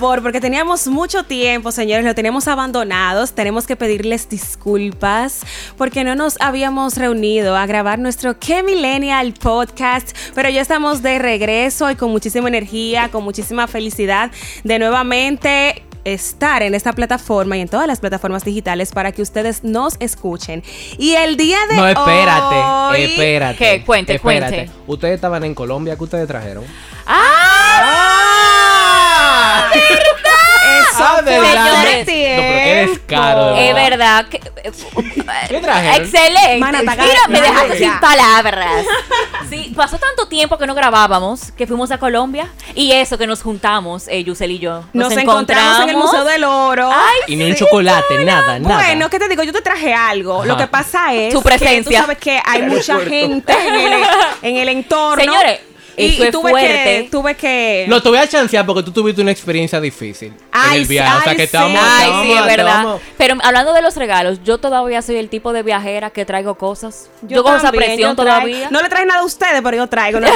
favor, porque teníamos mucho tiempo, señores, lo teníamos abandonados. Tenemos que pedirles disculpas porque no nos habíamos reunido a grabar nuestro Que Millennial podcast, pero ya estamos de regreso y con muchísima energía, con muchísima felicidad de nuevamente estar en esta plataforma y en todas las plataformas digitales para que ustedes nos escuchen. Y el día de No, espérate, hoy- espérate. ¿Qué? Cuente, espérate. cuente. Ustedes estaban en Colombia, ¿qué ustedes trajeron? ¡Ah! Eso Ah, hace Señores. No, pero qué descaro, de Es verdad. que. ¿Qué trajeron? Excelente. Mana, Mira, me dejaste sin palabras. Sí, pasó tanto tiempo que no grabábamos que fuimos a Colombia y eso que nos juntamos, eh, Yusel y yo. Nos, encontramos en el Museo del Oro. Ay, Y ni un chocolate, nada, nada. Bueno, ¿qué te digo? Yo te traje algo. Ajá. Lo que pasa es Tu que presencia. tú sabes que hay mucha gente en el, en el entorno. Señores, y, eso y es tuve fuerte. que tuve que No, te voy a chancear porque tú tuviste una experiencia difícil en Ay, el viaje. o sea que sí. te Ay, sí, es verdad. Pero hablando de los regalos, yo todavía soy el tipo de viajera que traigo cosas. Yo, Yo cojo esa presión todavía. No le traes nada a ustedes, pero yo traigo.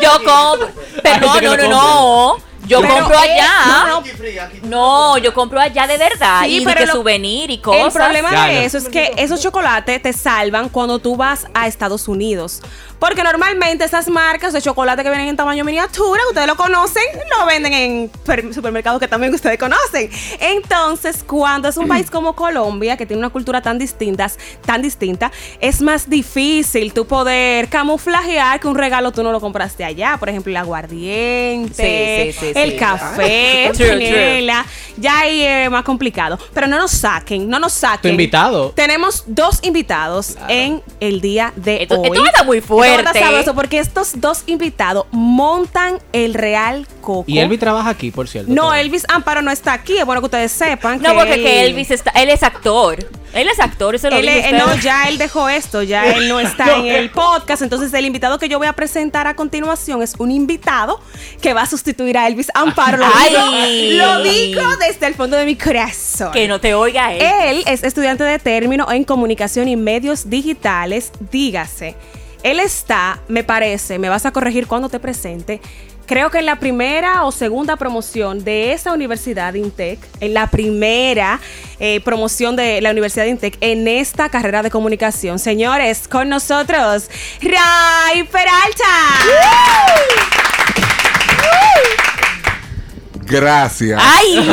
Yo compro. Pero no, no no, no. Yo Pero, compro allá. no, no, No, yo compro allá de verdad. Sí, y pero de que lo- souvenir y cosas. El problema de eso es que esos chocolates te salvan cuando tú vas a Estados Unidos. Porque normalmente esas marcas de chocolate que vienen en tamaño miniatura, ustedes lo conocen, lo venden en per- supermercados que también ustedes conocen. Entonces, cuando es un país como Colombia, que tiene una cultura tan distinta, tan distinta, es más difícil tú poder camuflajear que un regalo tú no lo compraste allá. Por ejemplo, el aguardiente, Sí, sí, sí, el sí. café, true. panela. Ya ahí es más complicado. Pero no nos saquen, no nos saquen. Tu invitado. Tenemos dos invitados en el día de Esto- hoy. esto estar muy estar fuerte. sabroso porque estos dos invitados montan el Real Coco. Y Elvi trabaja aquí, por cierto. No, también. Elvis Amparo no está aquí. Es bueno que ustedes sepan. No, que porque él, que Elvis está, él es actor. Él es actor, eso lo él es- usted. no, ya él dejó esto, ya él no está en el podcast. Entonces, el invitado que yo voy a presentar a continuación es un invitado que va a sustituir a Elvis Amparo. Lo, Ay. digo, lo digo desde el fondo de mi corazón. Que no te oiga él. Él es estudiante de término en comunicación y medios digitales. Dígase, él está, me parece, me vas a corregir cuando te presente. Creo que en la primera o segunda promoción de esa universidad de Intec, en la primera eh, promoción de la Universidad de Intec en esta carrera de comunicación. Señores, con nosotros, Ray Peralta. Gracias. ¡Ay!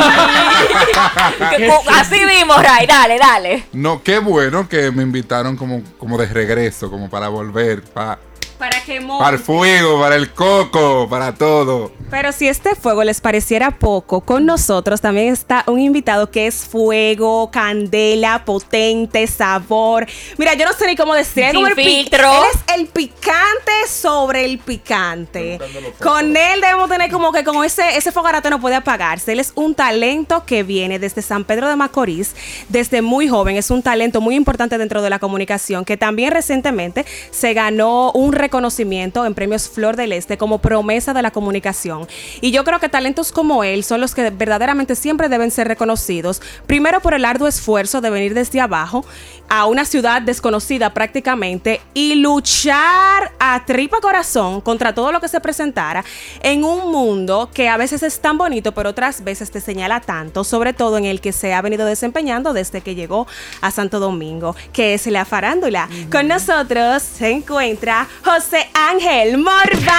Así mismo, Ray. Dale, dale. No, qué bueno que me invitaron como, como de regreso, como para volver, pa- Para que para el fuego, para el coco, para todo. Pero si este fuego les pareciera poco, con nosotros también está un invitado que es fuego, candela, potente, sabor. Mira, yo no sé ni cómo decir. Sin el filtro. Él es el picante sobre el picante. Con él debemos tener como que como ese, ese fogarate no puede apagarse. Él es un talento que viene desde San Pedro de Macorís, desde muy joven. Es un talento muy importante dentro de la comunicación que también recientemente se ganó un reconocimiento en premios Flor del Este como promesa de la comunicación. Y yo creo que talentos como él son los que verdaderamente siempre deben ser reconocidos. Primero por el arduo esfuerzo de venir desde abajo a una ciudad desconocida prácticamente y luchar a tripa corazón contra todo lo que se presentara en un mundo que a veces es tan bonito, pero otras veces te señala tanto, sobre todo en el que se ha venido desempeñando desde que llegó a Santo Domingo, que es la farándula. Con nosotros se encuentra José Ángel Morván.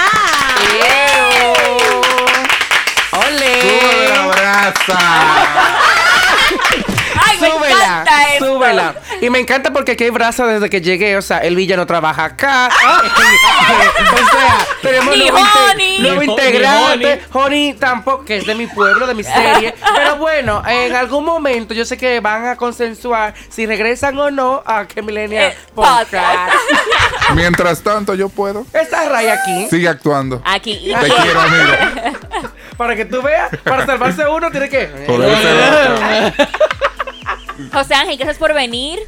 ¡Sube la brasa! ¡Ay, me Súbela, encanta esto! súbela. Y me encanta porque aquí hay brasa desde que llegué. O sea, el Villa no trabaja acá. o sea, tenemos Ni nuevo, inte- Honey. nuevo Ni Ho- integrante. Honey tampoco, que es de mi pueblo, de mi serie. Pero bueno, en algún momento yo sé que van a consensuar si regresan o no a que Millennial Eh, Podcast. podcast. Mientras tanto, yo puedo. Está Ray aquí. Sigue actuando. Aquí. y- Te quiero, amigo. Para que tú veas, para salvarse uno tiene que. José Ángel, gracias por venir.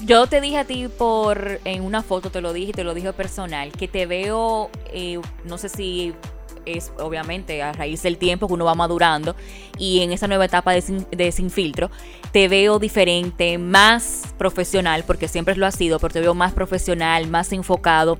Yo te dije a ti por en una foto, te lo dije y te lo dije personal, que te veo, eh, no sé si es obviamente a raíz del tiempo que uno va madurando y en esa nueva etapa de sin, filtro te veo diferente, más profesional, porque siempre lo ha sido, pero te veo más profesional, más enfocado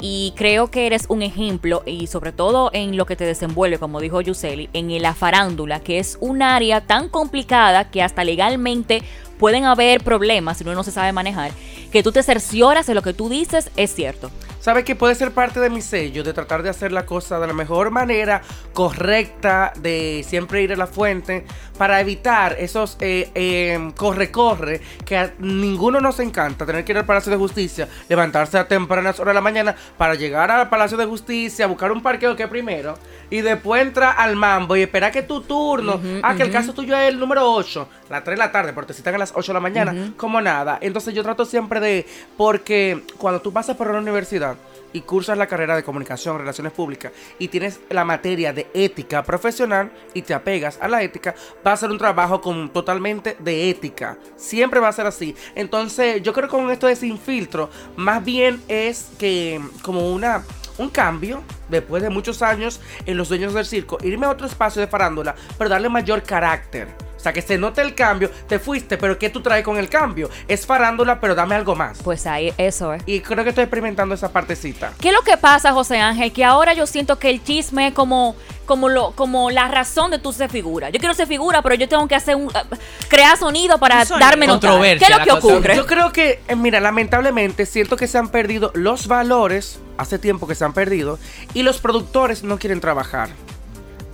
y creo que eres un ejemplo y sobre todo en lo que te desenvuelve, como dijo Yuseli, en la farándula, que es un área tan complicada que hasta legalmente pueden haber problemas si uno no se sabe manejar, que tú te cercioras de lo que tú dices es cierto. ¿Sabes que puede ser parte de mi sello? De tratar de hacer la cosa de la mejor manera, correcta, de siempre ir a la fuente, para evitar esos eh, eh, corre-corre que a ninguno nos encanta. Tener que ir al Palacio de Justicia, levantarse a tempranas horas de la mañana para llegar al Palacio de Justicia, buscar un parqueo que primero, y después entra al mambo y esperar que tu turno, ah, que el caso tuyo es el número 8, las 3 de la tarde, porque te citan a las 8 de la mañana, como nada. Entonces yo trato siempre de, porque cuando tú pasas por una universidad, y cursas la carrera de comunicación, relaciones públicas y tienes la materia de ética profesional y te apegas a la ética, va a ser un trabajo con, totalmente de ética. Siempre va a ser así. Entonces, yo creo que con esto de sin filtro, más bien es que como una un cambio después de muchos años en los dueños del circo, irme a otro espacio de farándula, pero darle mayor carácter. O sea, que se note el cambio, te fuiste, pero ¿qué tú traes con el cambio? Es farándula, pero dame algo más. Pues ahí, eso es. Y creo que estoy experimentando esa partecita. ¿Qué es lo que pasa, José Ángel? Que ahora yo siento que el chisme es como, como, lo, como la razón de tu ser figura. Yo quiero ser figura, pero yo tengo que hacer un, uh, crear sonido para Sonido. darme. Controversia, ¿Qué es lo que ocurre? Yo creo que, eh, mira, lamentablemente siento que se han perdido los valores, hace tiempo que se han perdido, y los productores no quieren trabajar.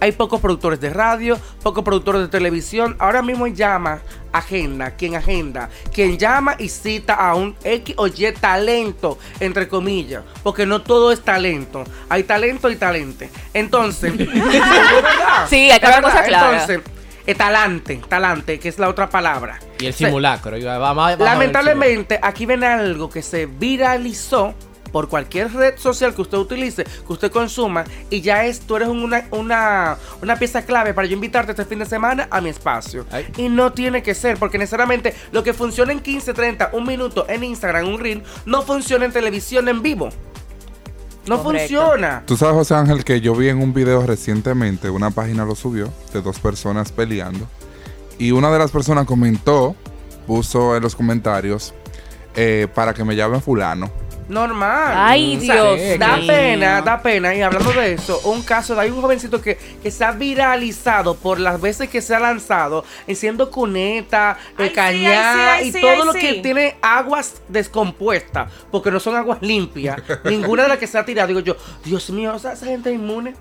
Hay pocos productores de radio, pocos productores de televisión. Ahora mismo llama, agenda, quien agenda, quien llama y cita a un X o Y talento, entre comillas, porque no todo es talento. Hay talento y talente. Entonces. Sí, hay que Es hablar cosas claras. Entonces, eh, talante, talante, que es la otra palabra. Y el O sea, simulacro. yo- vamos- vamos a ver el Lamentablemente, aquí viene algo que se viralizó por cualquier red social que usted utilice, que usted consuma, y ya es, tú eres una, una, una pieza clave para yo invitarte este fin de semana a mi espacio. Ay. Y no tiene que ser, porque necesariamente lo que funciona en 15, 30, un minuto en Instagram, un reel, no funciona en televisión en vivo. No Correcto. funciona. Tú sabes, José Ángel, que yo vi en un video recientemente, una página lo subió, de dos personas peleando. Y una de las personas comentó, puso en los comentarios, eh, para que me llamen fulano. Normal. Ay, O sea, Dios Da mío. pena, da pena. Y hablando de eso, un caso de hay un jovencito que, que se ha viralizado por las veces que se ha lanzado, en siendo cuneta, sí, sí, y todo lo que tiene aguas descompuestas, porque no son aguas limpias. Ninguna de las que se ha tirado. Digo yo, Dios mío, o sea, esa gente es inmune.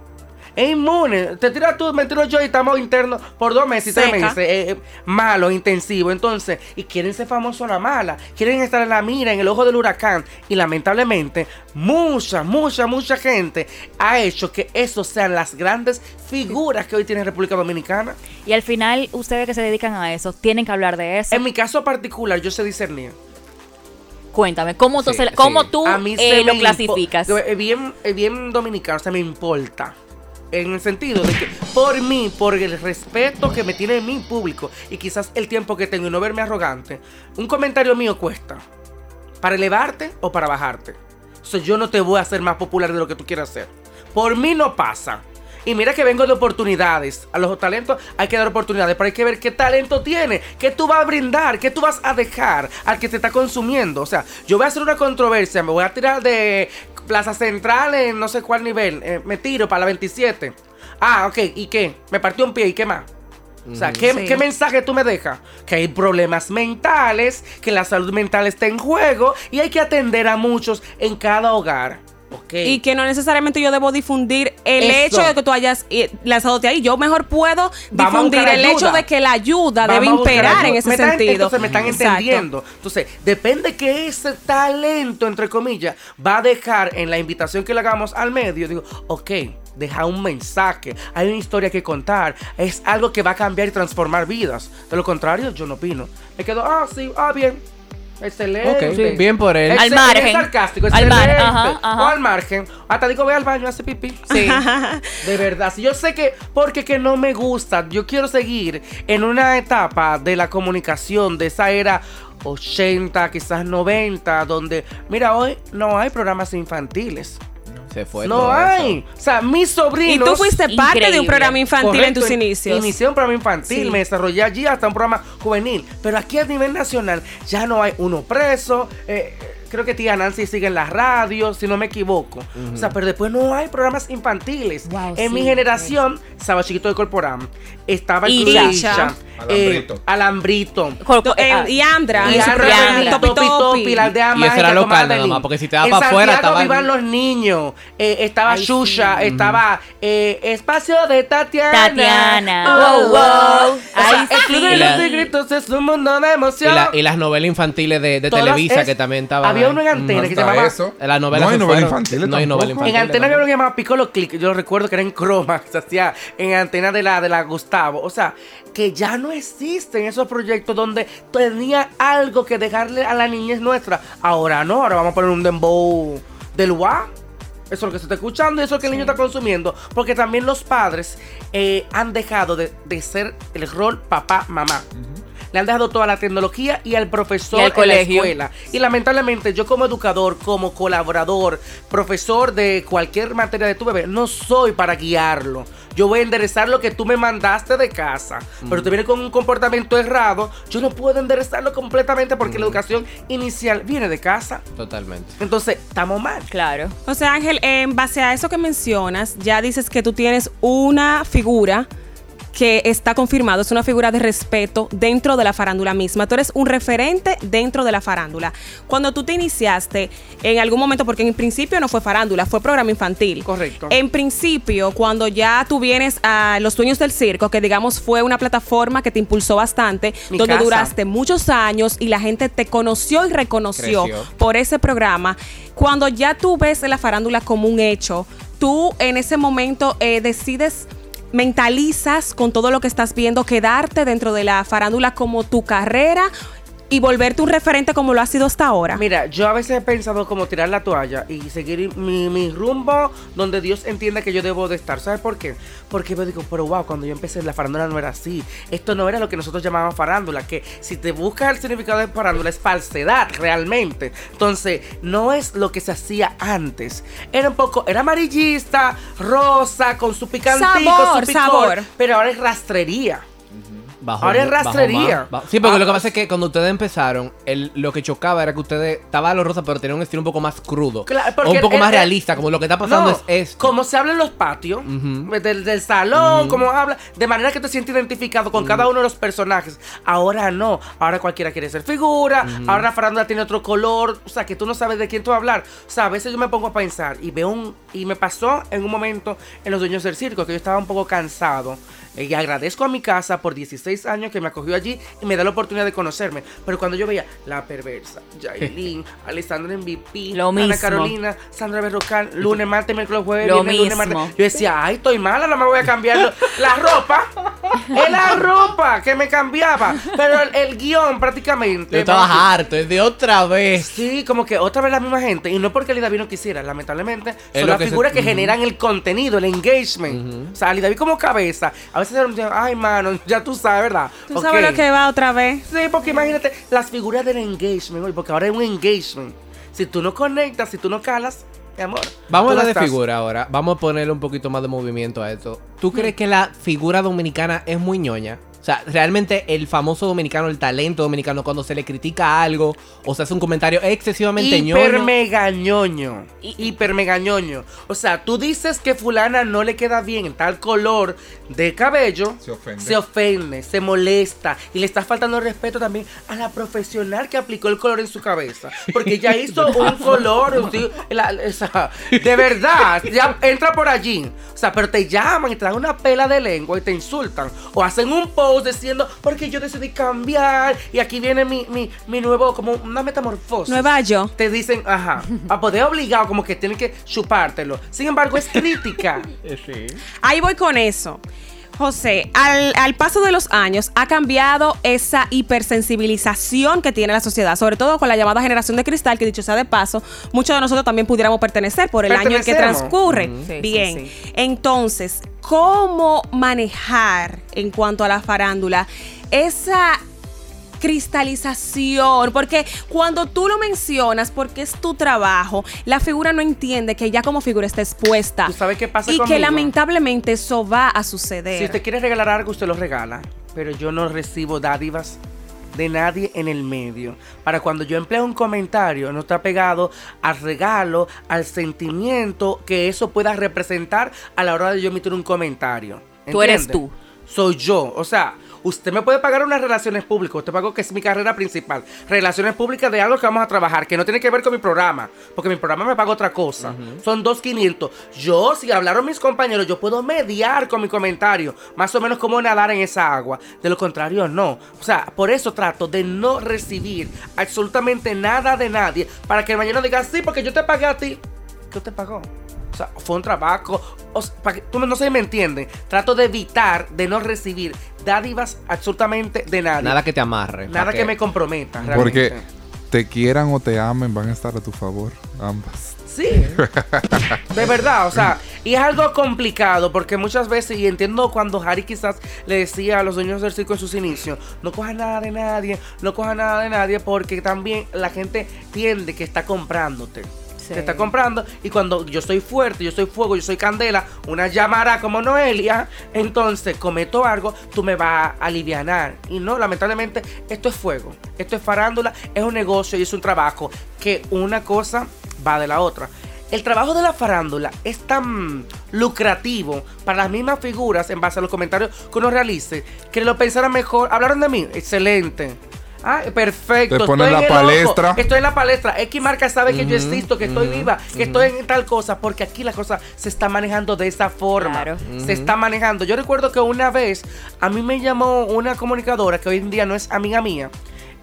Es inmune. Te tiras tú, me tiro yo y estamos internos por dos meses y tres meses. eh, eh, malo, intensivo. Entonces, y quieren ser famosos a la mala. Quieren estar en la mira, en el ojo del huracán. Y lamentablemente, mucha, mucha, mucha gente ha hecho que esos sean las grandes figuras que hoy tiene República Dominicana. Y al final, ustedes que se dedican a eso, tienen que hablar de eso. En mi caso particular, yo sé discernir. Cuéntame, ¿cómo, tú Sí, se- cómo sí. tú a mí eh, lo clasificas? Bien, bien dominicano, se me importa. En el sentido de que por mí, por el respeto que me tiene mi público y quizás el tiempo que tengo y no verme arrogante, un comentario mío cuesta. ¿Para elevarte o para bajarte? O sea, yo no te voy a hacer más popular de lo que tú quieras ser. Por mí no pasa. Y mira que vengo de oportunidades. A los talentos hay que dar oportunidades, pero hay que ver qué talento tiene, qué tú vas a brindar, qué tú vas a dejar al que te está consumiendo. O sea, yo voy a hacer una controversia, me voy a tirar de Plaza Central en no sé cuál nivel, eh, me tiro para la 27. Ah, ok, ¿y qué? Me partió un pie, ¿y qué más? O sea, ¿qué, Sí. qué mensaje tú me dejas? Que hay problemas mentales, que la salud mental está en juego y hay que atender a muchos en cada hogar. Y que no necesariamente yo debo difundir el Eso. hecho de que tú hayas eh, lanzado ahí. Yo mejor puedo Vamos difundir el hecho de que la ayuda Vamos debe imperar ayuda. en ese Me están- sentido. Entonces me están Exacto. entendiendo. Entonces, depende que ese talento, entre comillas, va a dejar en la invitación que le hagamos al medio. Digo, ok, deja un mensaje, hay una historia que contar, es algo que va a cambiar y transformar vidas. De lo contrario, yo no opino. Me quedo, ah, sí, ah, bien. Excelente. Ok, sí, bien por él. Al margen. sarcástico, Al mar- ajá, ajá. O al margen. Hasta digo, ve al baño, hace pipí. Sí. De verdad, si yo sé que, porque que no me gusta, yo quiero seguir en una etapa de la comunicación, de esa era 80, quizás 90, donde, mira, hoy no hay programas infantiles. Se fue No todo hay. eso. O sea, mis Y sobrinos. tú fuiste parte de un programa infantil en tus Correcto, inicios. Inicié un programa infantil, Sí. me desarrollé allí hasta un programa juvenil. Pero aquí a nivel nacional ya no hay uno preso. eh, creo que tía Nancy sigue en la radio, si no me equivoco. O sea, pero después no hay programas infantiles. Wow, en mi sí, generación, estaba Chiquito de Corporán. Estaba el Isha. De. Isha, eh, Alambrito. Alambrito. Eh, ah, y Andra, Y Andra. Topi Topi. Topi, la aldea Y ese mágica era local nada más, porque si te vas En para afuera, estaba- vivan los niños. Eh, estaba Ay, Shusha, sí. estaba eh, Espacio de Tatiana. Tatiana. Oh, Wow, wow. wow. O sea, Ay, el Club de sí. los Y la- Tigritos es un mundo de Y, emoción. la- y las novelas infantiles de, de Televisa es- que también estaban. Había uno en antena que se llamaba. eso. La novela no hay novela infantil. No hay novela tampoco. En infantil. antena había uno que llamaba Piccolo Click, yo lo recuerdo que era en croma, se hacía en antena de la, de la Gustavo. O sea, que ya no existen esos proyectos donde tenía algo que dejarle a la niñez nuestra. Ahora no, ahora vamos a poner un dembow del WA. Eso es lo que se está escuchando y eso es lo que el niño está consumiendo. Porque también los padres eh, han dejado de, de ser el rol papá, mamá. Le han dejado toda la tecnología y al profesor Y al en la colegio. escuela. Y lamentablemente yo como educador, como colaborador, profesor de cualquier materia de tu bebé, no soy para guiarlo. Yo voy a enderezar lo que tú me mandaste de casa. Pero te viene con un comportamiento errado, yo no puedo enderezarlo completamente porque la educación inicial viene de casa. Totalmente. Entonces, estamos mal. Claro. O sea, Ángel, en base a eso que mencionas, ya dices que tú tienes una figura que está confirmado, es una figura de respeto dentro de la farándula misma. Tú eres un referente dentro de la farándula. Cuando tú te iniciaste, en algún momento, porque en principio no fue farándula, fue programa infantil. Correcto. En principio, cuando ya tú vienes a Los Dueños del Circo, que digamos fue una plataforma que te impulsó bastante, Mi donde casa. duraste muchos años y la gente te conoció y reconoció Creció. por ese programa. Cuando ya tú ves la farándula como un hecho, tú en ese momento eh, decides, mentalizas con todo lo que estás viendo, quedarte dentro de la farándula como tu carrera y volverte un referente como lo ha sido hasta ahora. Mira, yo a veces he pensado como tirar la toalla y seguir mi, mi rumbo donde Dios entienda que yo debo de estar. ¿Sabes por qué? Porque yo digo, pero wow, cuando yo empecé la farándula no era así. Esto no era lo que nosotros llamábamos farándula, que si te buscas el significado de farándula es falsedad realmente. Entonces, no es lo que se hacía antes. Era un poco, era amarillista, rosa, con su picantico, Sabor, su picor, sabor. pero ahora es rastrería. Bajó Ahora es rastrería. más, Sí, porque Ah, lo que pasa es que cuando ustedes empezaron, el, lo que chocaba era que ustedes estaba lo rosa, pero tenía un estilo un poco más crudo. Claro, o un poco el- más realista, como lo que está pasando No, es esto. Como se habla en los patios, Ujú. del, del salón, como habla, de manera que te sientes identificado con cada uno de los personajes. Ahora no, ahora cualquiera quiere ser figura, ahora la farándula tiene otro color, o sea, que tú no sabes de quién tú vas a hablar. O sea, a veces yo me pongo a pensar y veo un, y me pasó en un momento en los dueños del circo, que yo estaba un poco cansado. Y agradezco a mi casa por 16 años que me acogió allí y me da la oportunidad de conocerme. Pero cuando yo veía La Perversa, Yailin, Alessandra MVP, Lo Ana mismo. Carolina, Sandra Berrocal, lunes, martes, miércoles, jueves, Lo viernes, lunes, mismo. martes. Yo decía, ay, estoy mala, no me voy a cambiar la ropa. Es la ropa que me cambiaba. Pero el, el guion prácticamente. Yo estaba decir, harto, es de otra vez. Sí, como que otra vez la misma gente. Y no porque Ali David no quisiera, lamentablemente. Es son las que se- figuras que generan el contenido, el engagement. O sea, Ali David como cabeza. A veces se dicen, ay, mano, ya tú sabes, ¿verdad? ¿Tú sabes lo que va otra vez? Sí, porque imagínate las figuras del engagement, porque ahora es un engagement. Si tú no conectas, si tú no calas, mi amor. Vamos a hablar de estás. figura ahora. Vamos a ponerle un poquito más de movimiento a esto. ¿Tú crees que la figura dominicana es muy ñoña? O sea, realmente el famoso dominicano, el talento dominicano, cuando se le critica algo o se hace un comentario excesivamente Hiper mega ñoño. Hiper mega ñoño. O sea, tú dices que fulana no le queda bien tal color de cabello. Se ofende. Se ofende, se molesta. Y le está faltando el respeto también a la profesional que aplicó el color en su cabeza. Porque ella hizo un color. sí, la- esa- de verdad. Ya entra por allí. O sea, pero te llaman y te dan una pela de lengua y te insultan. O hacen un post diciendo, porque yo decidí cambiar. Y aquí viene mi, mi, mi nuevo, como una metamorfosis Nueva yo. te dicen, ajá, a poder obligado, como que tienen que chupártelo. Sin embargo, es crítica. Ahí voy con eso. José, al, al paso de los años ha cambiado esa hipersensibilización que tiene la sociedad, sobre todo con la llamada generación de cristal, que dicho sea de paso, muchos de nosotros también pudiéramos pertenecer por el año en que transcurre. Sí, Bien, sí. entonces, ¿cómo manejar en cuanto a la farándula esa cristalización, porque cuando tú lo mencionas, porque es tu trabajo, la figura no entiende que ya como figura está expuesta. ¿Tú sabes qué pasa Y que lamentablemente eso va a suceder. Si usted quiere regalar algo, usted lo regala. Pero yo no recibo dádivas de nadie en el medio. Para cuando yo empleo un comentario, no está pegado al regalo, al sentimiento que eso pueda representar a la hora de yo emitir un comentario. Tú eres tú. Soy yo. O sea, usted me puede pagar unas relaciones públicas. Usted pagó que es mi carrera principal. Relaciones públicas de algo que vamos a trabajar, que no tiene que ver con mi programa. Porque mi programa me paga otra cosa. Son 2.500. Yo, si hablaron mis compañeros, yo puedo mediar con mi comentario. Más o menos como nadar en esa agua. De lo contrario, no. O sea, por eso trato de no recibir absolutamente nada de nadie. Para que mañana diga, sí, porque yo te pagué a ti. ¿Qué te pagó? O sea, fue un trabajo. O sea, para que, tú no sé si me entienden. Trato de evitar, de no recibir dádivas absolutamente de nadie. Nada que te amarre. Nada que me comprometa. Porque realmente. te quieran o te amen, van a estar a tu favor, ambas. Sí. De verdad, o sea, y es algo complicado porque muchas veces, y entiendo cuando Harry quizás le decía a los dueños del circo en sus inicios, no cojan nada de nadie, no cojan nada de nadie porque también la gente tiende que está comprándote. Sí. Te está comprando y cuando yo soy fuerte, yo soy fuego, yo soy candela, una llamara como Noelia, entonces cometo algo, tú me vas a alivianar. Y no, lamentablemente, esto es fuego, esto es farándula, es un negocio y es un trabajo que una cosa va de la otra. El trabajo de la farándula es tan lucrativo para las mismas figuras en base a los comentarios que uno realice que lo pensaran mejor. Hablaron de mí, excelente. Ah, perfecto. Te ponen estoy la en el ojo, palestra. Estoy en la palestra. X marca sabe que yo existo, que estoy viva, que estoy en tal cosa, porque aquí la cosa se está manejando de esa forma. Claro. Se está manejando. Yo recuerdo que una vez a mí me llamó una comunicadora que hoy en día no es amiga mía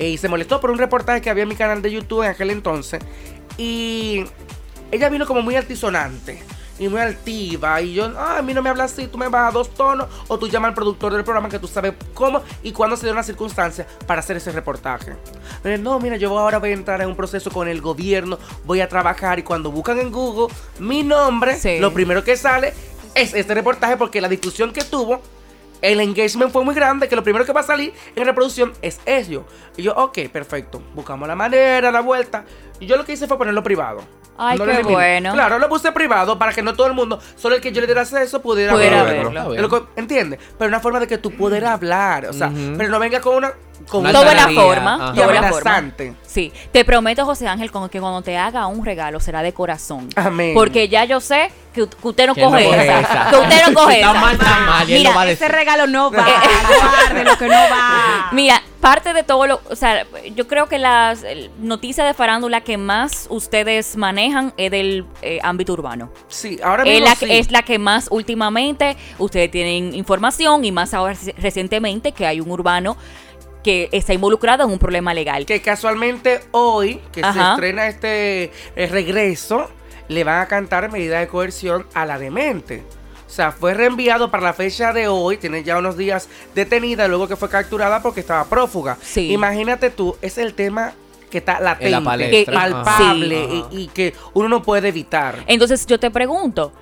eh, y se molestó por un reportaje que había en mi canal de YouTube en aquel entonces. Y ella vino como muy altisonante y muy altiva. Y yo, ah, a mí no me hablas así, tú me vas a dos tonos. O tú llamas al productor del programa que tú sabes cómo y cuándo se dio una circunstancia para hacer ese reportaje. Dice, no, mira, yo ahora voy a entrar en un proceso con el gobierno, voy a trabajar. Y cuando buscan en Google mi nombre, Sí. lo primero que sale es este reportaje porque la discusión que tuvo. El engagement fue muy grande, que lo primero que va a salir en reproducción es eso. Y yo, ok, perfecto. Buscamos la manera, la vuelta. Y yo lo que hice fue ponerlo privado. Ay, qué bueno. Claro, lo puse privado para que no todo el mundo, solo el que yo le diera acceso, pudiera, Pudiera verlo. verlo. ¿Entiendes? Pero una forma de que tú pudieras hablar. O sea, pero no venga con una. Con Una Toda la forma. ajá. y Toda la forma. Sí, te prometo, José Ángel, que cuando te haga un regalo será de corazón. Amén. Porque ya yo sé que, que usted no no coge coge esa. esa. Que usted no coge Está esa. mal, está mal, Mira, no va Ese regalo no va. Guarde lo que no va. Mira, parte de todo lo, o sea, yo creo que las noticias de farándula que más ustedes manejan es del eh, ámbito urbano. Sí, ahora Es mismo. la, sí. que- es la que más últimamente ustedes tienen información y más ahora reci- recientemente que hay un urbano que está involucrado en un problema legal. Que casualmente hoy, que se estrena este eh, regreso, le van a cantar medida de coerción a la demente. O sea, fue reenviado para la fecha de hoy, tiene ya unos días detenida, luego que fue capturada porque estaba prófuga. Sí. Imagínate tú, es el tema que está latente, palestra. palpable Sí. y, y que uno no puede evitar. Entonces yo te pregunto,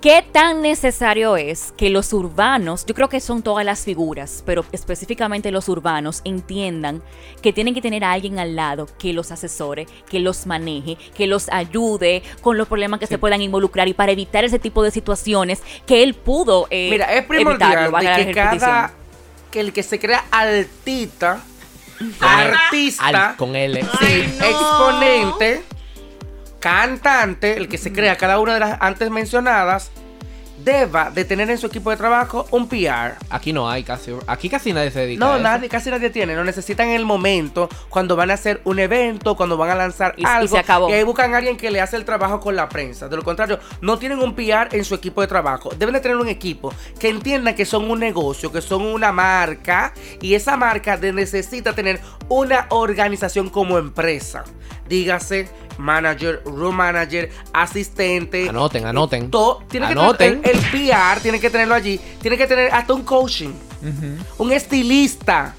¿qué tan necesario es que los urbanos, yo creo que son todas las figuras, pero específicamente los urbanos, entiendan que tienen que tener a alguien al lado que los asesore, que los maneje, que los ayude con los problemas que se puedan involucrar y para evitar ese tipo de situaciones que él pudo eh, Mira, es primordial evitarlo, de que cada que el que se crea altita, Con el- artista, al- con L. sí, exponente, cantante, el que se crea cada una de las antes mencionadas, deba de tener en su equipo de trabajo un PR. Aquí no hay casi. Aquí casi nadie se dedica a No, eso. nadie, casi nadie tiene. Lo necesitan en el momento, cuando van a hacer un evento, cuando van a lanzar Y- y algo. se acabó. Y ahí buscan a alguien que le hace el trabajo con la prensa. De lo contrario, no tienen un PR en su equipo de trabajo. Deben de tener un equipo que entienda que son un negocio, que son una marca. Y esa marca de- necesita tener una organización como empresa. Dígase manager, room manager, asistente. Anoten, anoten. Todo, tiene Anoten. que tener el, el PR, tiene que tenerlo allí. Tiene que tener hasta un coaching un estilista.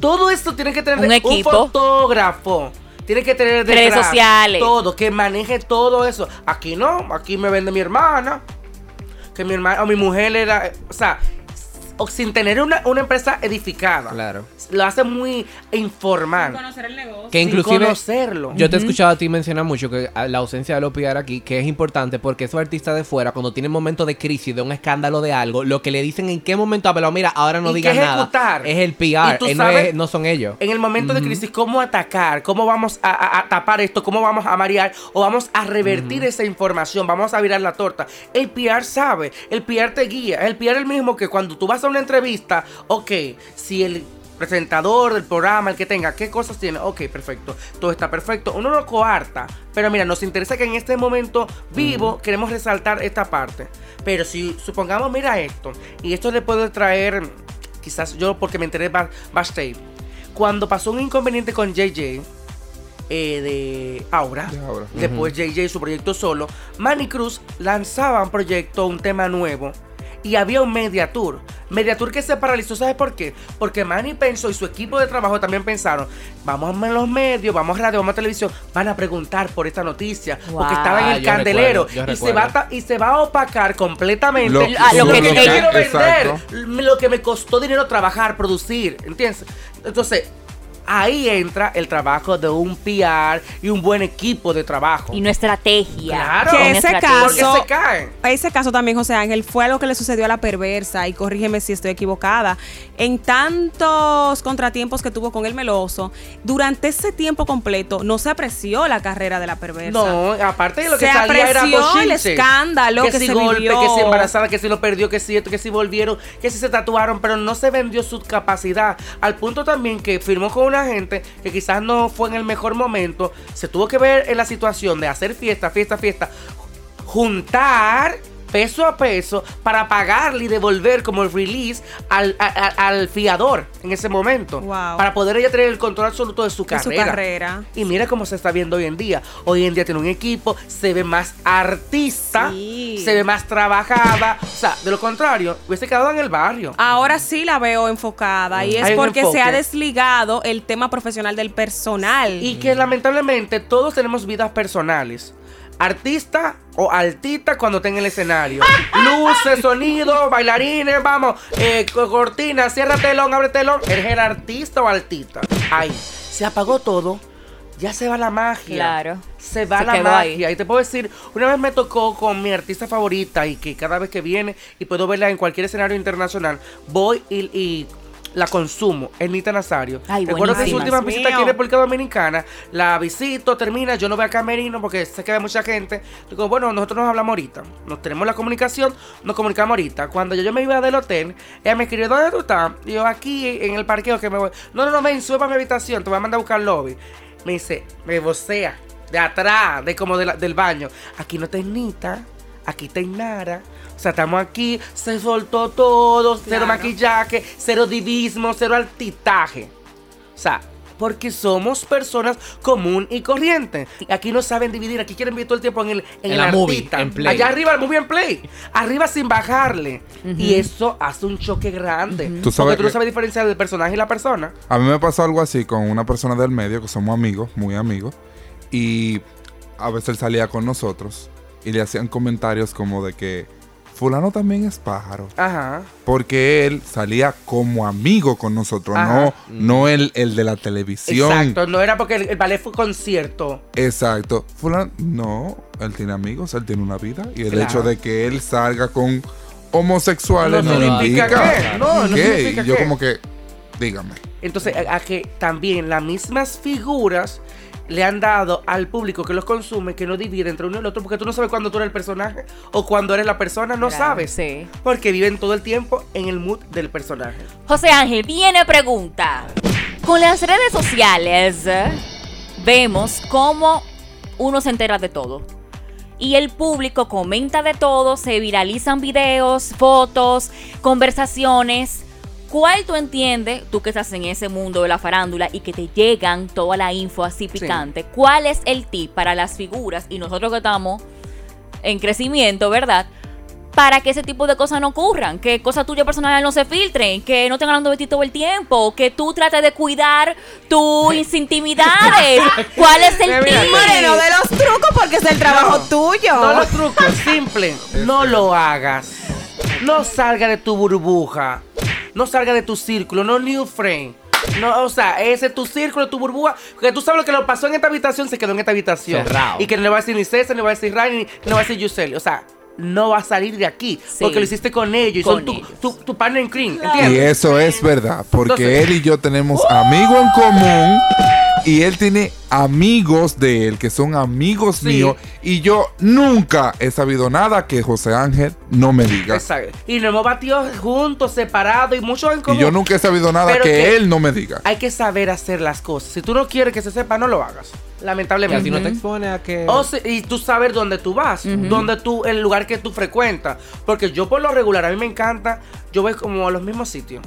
Todo esto tiene que tener Un equipo. fotógrafo. Tiene que tener Redes detrás sociales. Todo, que maneje todo eso. Aquí no, aquí me vende mi hermana. Que mi hermana o mi mujer le da. O sea, o sin tener una, una empresa edificada. Claro. Lo hace muy informal. Conocer el negocio. Que sin inclusive conocerlo. yo te he escuchado a ti mencionar mucho que a- la ausencia de los PR aquí, que es importante porque esos artistas de fuera, cuando tienen momentos de crisis, de un escándalo de algo, lo que le dicen en qué momento, ah, pero mira, ahora no digas nada. Es el Y PR, tú eh, no, sabes- es- no son ellos. En el momento de crisis, ¿cómo atacar? ¿Cómo vamos a, a- a tapar esto? ¿Cómo vamos a marear? ¿O vamos a revertir esa información? ¿Vamos a virar la torta? El PR sabe, el PR te guía. El PR es el mismo que cuando tú vas a una entrevista, ok, si el presentador del programa, el que tenga, ¿qué cosas tiene? Ok, perfecto, todo está perfecto. Uno no coarta, pero mira, nos interesa que en este momento vivo queremos resaltar esta parte. Pero si supongamos, mira esto, y esto le puede traer, quizás yo porque me enteré ba- backstage, cuando pasó un inconveniente con JJ, eh, de Aura, De Aura. después JJ su proyecto solo, Manny Cruz lanzaba un proyecto, un tema nuevo. Y había un media tour. Media tour que se paralizó, ¿sabes por qué? Porque Manny pensó y su equipo de trabajo también pensaron, vamos a los medios, vamos a radio, vamos a televisión, van a preguntar por esta noticia. Porque estaba en el yo candelero. recuerdo, y, se va a y se va a opacar completamente Lo- Ah, lo que- quiero vender, exacto. lo que me costó dinero trabajar, producir, ¿entiendes? Entonces, ahí entra el trabajo de un PR y un buen equipo de trabajo. Y no estrategia. Claro. Una Que ese estrategia. Caso- se caen. Ese caso también, José Ángel, fue algo que le sucedió a la perversa, y corrígeme si estoy equivocada. En tantos contratiempos que tuvo con el meloso, durante ese tiempo completo no se apreció la carrera de la perversa. No, aparte de lo que Se salía era apreció el escándalo que si se golpe, vivió. que si embarazada, que si lo perdió, que si esto, que si volvieron, que si se tatuaron, pero no se vendió su capacidad. Al punto también que firmó con una gente que quizás no fue en el mejor momento, se tuvo que ver en la situación de hacer fiesta, fiesta, fiesta, juntar peso a peso para pagarle y devolver como el release al, a- a- al fiador en ese momento. Wow. Para poder ella tener el control absoluto de su De su carrera. carrera. Y mira cómo se está viendo hoy en día. Hoy en día tiene un equipo, se ve más artista, Sí. se ve más trabajada. O sea, de lo contrario, hubiese quedado en el barrio. Ahora sí la veo enfocada y es Hay porque se ha desligado el tema profesional del personal. Y que lamentablemente todos tenemos vidas personales. Artista o altita cuando está en el escenario. Luces, sonido, bailarines, vamos, eh, co- cortina, cierra telón, abre telón. ¿Eres el artista o altita? Ahí. Se apagó todo. Ya se va la magia. Claro. Se va Se la magia. ahí. Y te puedo decir, una vez me tocó con mi artista favorita y que cada vez que viene y puedo verla en cualquier escenario internacional, voy y, y la consumo. Es Nita Nazario. Ay, Recuerdo que su última Dios visita aquí en República Dominicana, la visito, termina, yo no voy a Camerino porque sé que hay mucha gente. Digo, bueno, nosotros nos hablamos ahorita. Nos tenemos la comunicación, nos comunicamos ahorita. Cuando yo, yo me iba del hotel, ella me escribió, ¿dónde tú estás? Y yo, aquí en el parqueo que me voy. No, no, no, ven, sube para mi habitación, te voy a mandar a buscar el lobby. Me dice, me vocea, de atrás, de como de la- del baño. Aquí no te Nita, aquí te Nara. O sea, estamos aquí, se soltó todo, cero maquillaje, cero divismo, cero altitaje. O sea, porque somos personas común y corriente. Aquí no saben dividir, aquí quieren vivir todo el tiempo en el, en En el la movie, en play. Allá arriba el movie en play. Arriba sin bajarle. Y eso hace un choque grande. Tú sabes porque tú no sabes diferenciar el personaje y la persona. A mí me pasó algo así con una persona del medio que somos amigos, muy amigos. Y a veces él salía con nosotros y le hacían comentarios como de que fulano también es pájaro. Ajá. Porque él salía como amigo con nosotros, Ajá. no, no el, el de la televisión. Exacto. No era porque el, el ballet fue concierto. Exacto. Fulano, no, él tiene amigos, él tiene una vida. Y el Claro. hecho de que él salga con homosexuales No no, significa indica. que, no, no ¿Qué? significa yo como que, dígame. Entonces, a, a que también las mismas figuras le han dado al público que los consume que no divide entre uno y el otro porque tú no sabes cuándo tú eres el personaje o cuándo eres la persona, no Claro, sabes. sí. Porque viven todo el tiempo en el mood del personaje. José Ángel, viene pregunta. Con las redes sociales vemos cómo uno se entera de todo. Y el público comenta de todo, se viralizan videos, fotos, conversaciones. ¿Cuál tú entiendes, tú que estás en ese mundo de la farándula y que te llegan toda la info así picante, cuál es el tip para las figuras y nosotros que estamos en crecimiento, ¿verdad? Para que ese tipo de cosas no ocurran, que cosas tuyas personales no se filtren, que no estén hablando de ti todo el tiempo, que tú trates de cuidar tus intimidades. ¿Cuál es el mira, tip? Moreno, de los trucos porque es el trabajo No, tuyo. No los trucos, simple. No lo hagas. No salga de tu burbuja. No salga de tu círculo, no new friend. No, o sea, ese es tu círculo, tu burbuja. Porque tú sabes lo que lo pasó en esta habitación, se quedó en esta habitación. Cerrado. Y que no le va a decir ni César, ni le va a decir Ryan, ni no va a decir Yuseli. O sea, no va a salir de aquí. Sí. Porque lo hiciste con ellos. Y Con son tu, ellos. tu, tu partner en cream. Y ¿Entiendes? eso es verdad, porque Entonces- él y yo tenemos amigos en común y él tiene amigos de él que son amigos Sí. míos y yo nunca he sabido nada que José Ángel no me diga. Exacto. Y nos hemos batido juntos, separados y muchos en común. Y yo nunca he sabido nada Pero que, que- él no me diga. Hay que saber hacer las cosas. Si tú no quieres que se sepa, no lo hagas. Lamentablemente. así no te expone a que. O si- y tú saber dónde tú vas, dónde tú, el lugar que tú frecuentas. Porque yo por lo regular, a mí me encanta, yo voy como a los mismos sitios.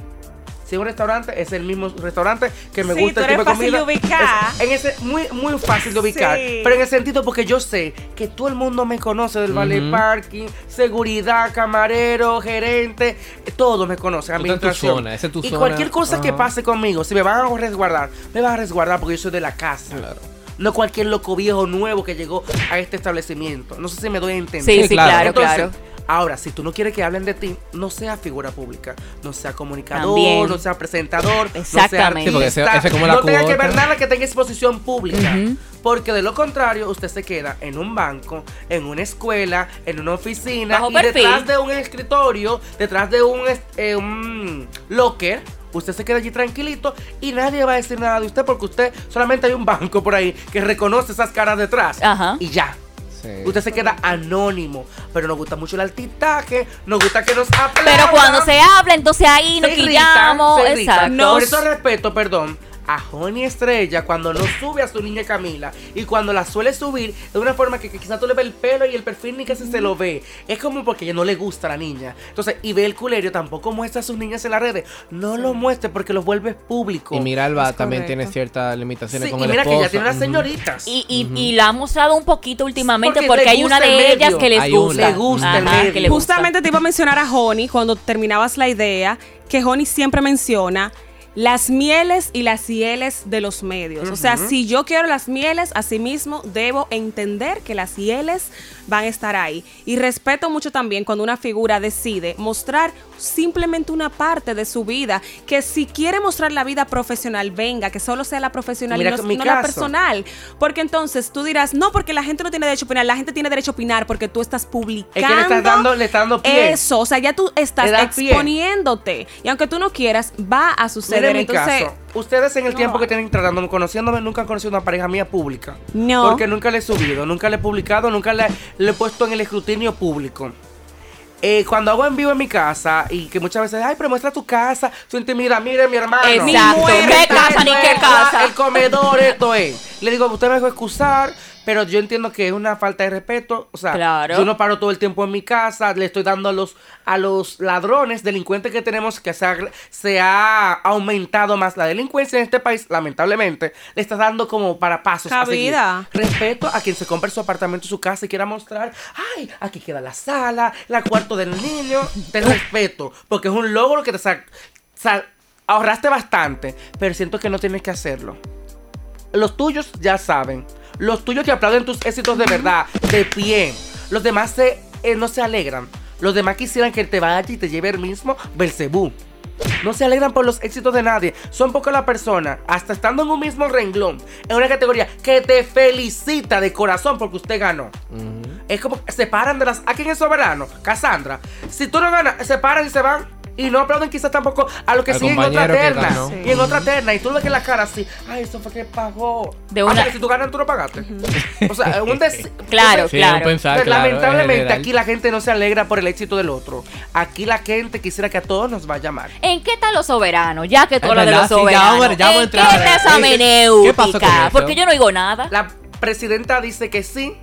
Si es un restaurante, es el mismo restaurante que me Sí, gusta tú el tipo de fácil comida. de ubicar. Es- en ese, muy, muy fácil de ubicar. Sí. Pero en el sentido porque yo sé que todo el mundo me conoce del valet Ujú. parking, seguridad, camarero, gerente, todos me conocen, en tu administración. zona, esa es tu y zona. cualquier cosa que pase conmigo, si me van a resguardar, me van a resguardar porque yo soy de la casa. Claro. No cualquier loco viejo nuevo que llegó a este establecimiento. No sé si me doy a entender. Sí, Sí, claro. claro, Entonces, claro. Ahora, si tú no quieres que hablen de ti, no sea figura pública, no sea comunicador, También. no sea presentador, Exactamente. no sea Sí, ese- artista, ese es como la no tenga que ver nada que tenga exposición pública. Porque de lo contrario, usted se queda en un banco, en una escuela, en una oficina Bajo y perfil. detrás de un escritorio, detrás de un, eh, un locker. Usted se queda allí tranquilito y nadie va a decir nada de usted porque usted solamente hay un banco por ahí que reconoce esas caras detrás. Ajá. Y ya. Sí. Usted se queda anónimo. Pero nos gusta mucho el altitaje, nos gusta que nos aplaudan. Pero cuando se habla, entonces ahí nos Se irritan, quillamos. se irritan. Exacto. Por eso respeto, perdón, a Honey Estrella cuando no sube a su niña Camila y cuando la suele subir de una forma que, que quizás tú le ves el pelo y el perfil ni casi se lo ve. Es como porque ella no le gusta a la niña. Entonces, y ve el culerio, tampoco muestra a sus niñas en las redes. No lo muestre porque los vuelve público. Y Miralba Es también correcto. tiene ciertas limitaciones Sí, con y el mira que ya tiene unas Ujú. señoritas. Y, y, y la ha mostrado un poquito últimamente Porque hay una de ellas que les gusta. Le gusta el medio. que le gusta. Justamente te iba a mencionar a Honey cuando terminabas la idea, que Honey siempre menciona las mieles y las hieles de los medios. O sea, si yo quiero las mieles, asimismo debo entender que las hieles van a estar ahí. Y respeto mucho también cuando una figura decide mostrar simplemente una parte de su vida, que si quiere mostrar la vida profesional, venga, que solo sea la profesional Mira y no, la personal. Porque entonces tú dirás, no, porque la gente no tiene derecho a opinar, la gente tiene derecho a opinar porque tú estás publicando. Es que le estás dando, le estás dando pie. Eso, o sea, ya tú estás pie. exponiéndote. Y aunque tú no quieras, va a suceder. Mira en mi Entonces, caso, ustedes en el no tiempo que tienen tratándome, conociéndome, nunca han conocido una pareja mía pública. No. Porque nunca le he subido, nunca le he publicado, nunca le, le he puesto en el escrutinio público. Eh, cuando hago en vivo en mi casa y que muchas veces, ay, pero muestra tu casa, tu intimidad, mire mi hermano. Exacto. Ni ¿Qué casa ni qué casa? El comedor, esto es. Le digo, usted me dejó excusar, pero yo entiendo que es una falta de respeto. O sea, Claro. yo no paro todo el tiempo en mi casa, le estoy dando a los, a los ladrones, delincuentes que tenemos, que se ha, se ha aumentado más la delincuencia en este país, lamentablemente, le está dando como para pasos. a. Cabida. Respeto a quien se compre su apartamento, su casa y quiera mostrar, ay, aquí queda la sala, la cuarto del niño. Te respeto, porque es un logro que te sa- sa- ahorraste bastante, pero siento que no tienes que hacerlo. Los tuyos ya saben. Los tuyos que aplauden tus éxitos de verdad, de pie. Los demás se, eh, no se alegran. Los demás quisieran que te vaya y te lleve el mismo Belcebú. No se alegran por los éxitos de nadie. Son pocas las personas, hasta estando en un mismo renglón, en una categoría, que te felicita de corazón porque usted ganó. Es como se paran de las. ¿A quién es soberano? Cassandra. Si tú no ganas, se paran y se van. Y no aplauden quizás tampoco a lo que Al siguen en otra terna. Sí. Y en otra terna. Y tú ves que la cara así. Ay, eso fue que pagó. De Ah, una- porque si tú ganas, tú no pagaste. O sea, un des- Claro, Sí, claro. pensar, Pues, claro, en lamentablemente aquí la gente no se alegra por el éxito del otro. Aquí la gente quisiera que a todos nos vaya mal. ¿En qué está los soberanos? Ya que tú Es hablas de los sí, ya soberanos. vamos- ya vamos a ¿En qué entrar. está esa ¿Qué- pasó con eso? Porque yo no oigo nada. La presidenta dice que sí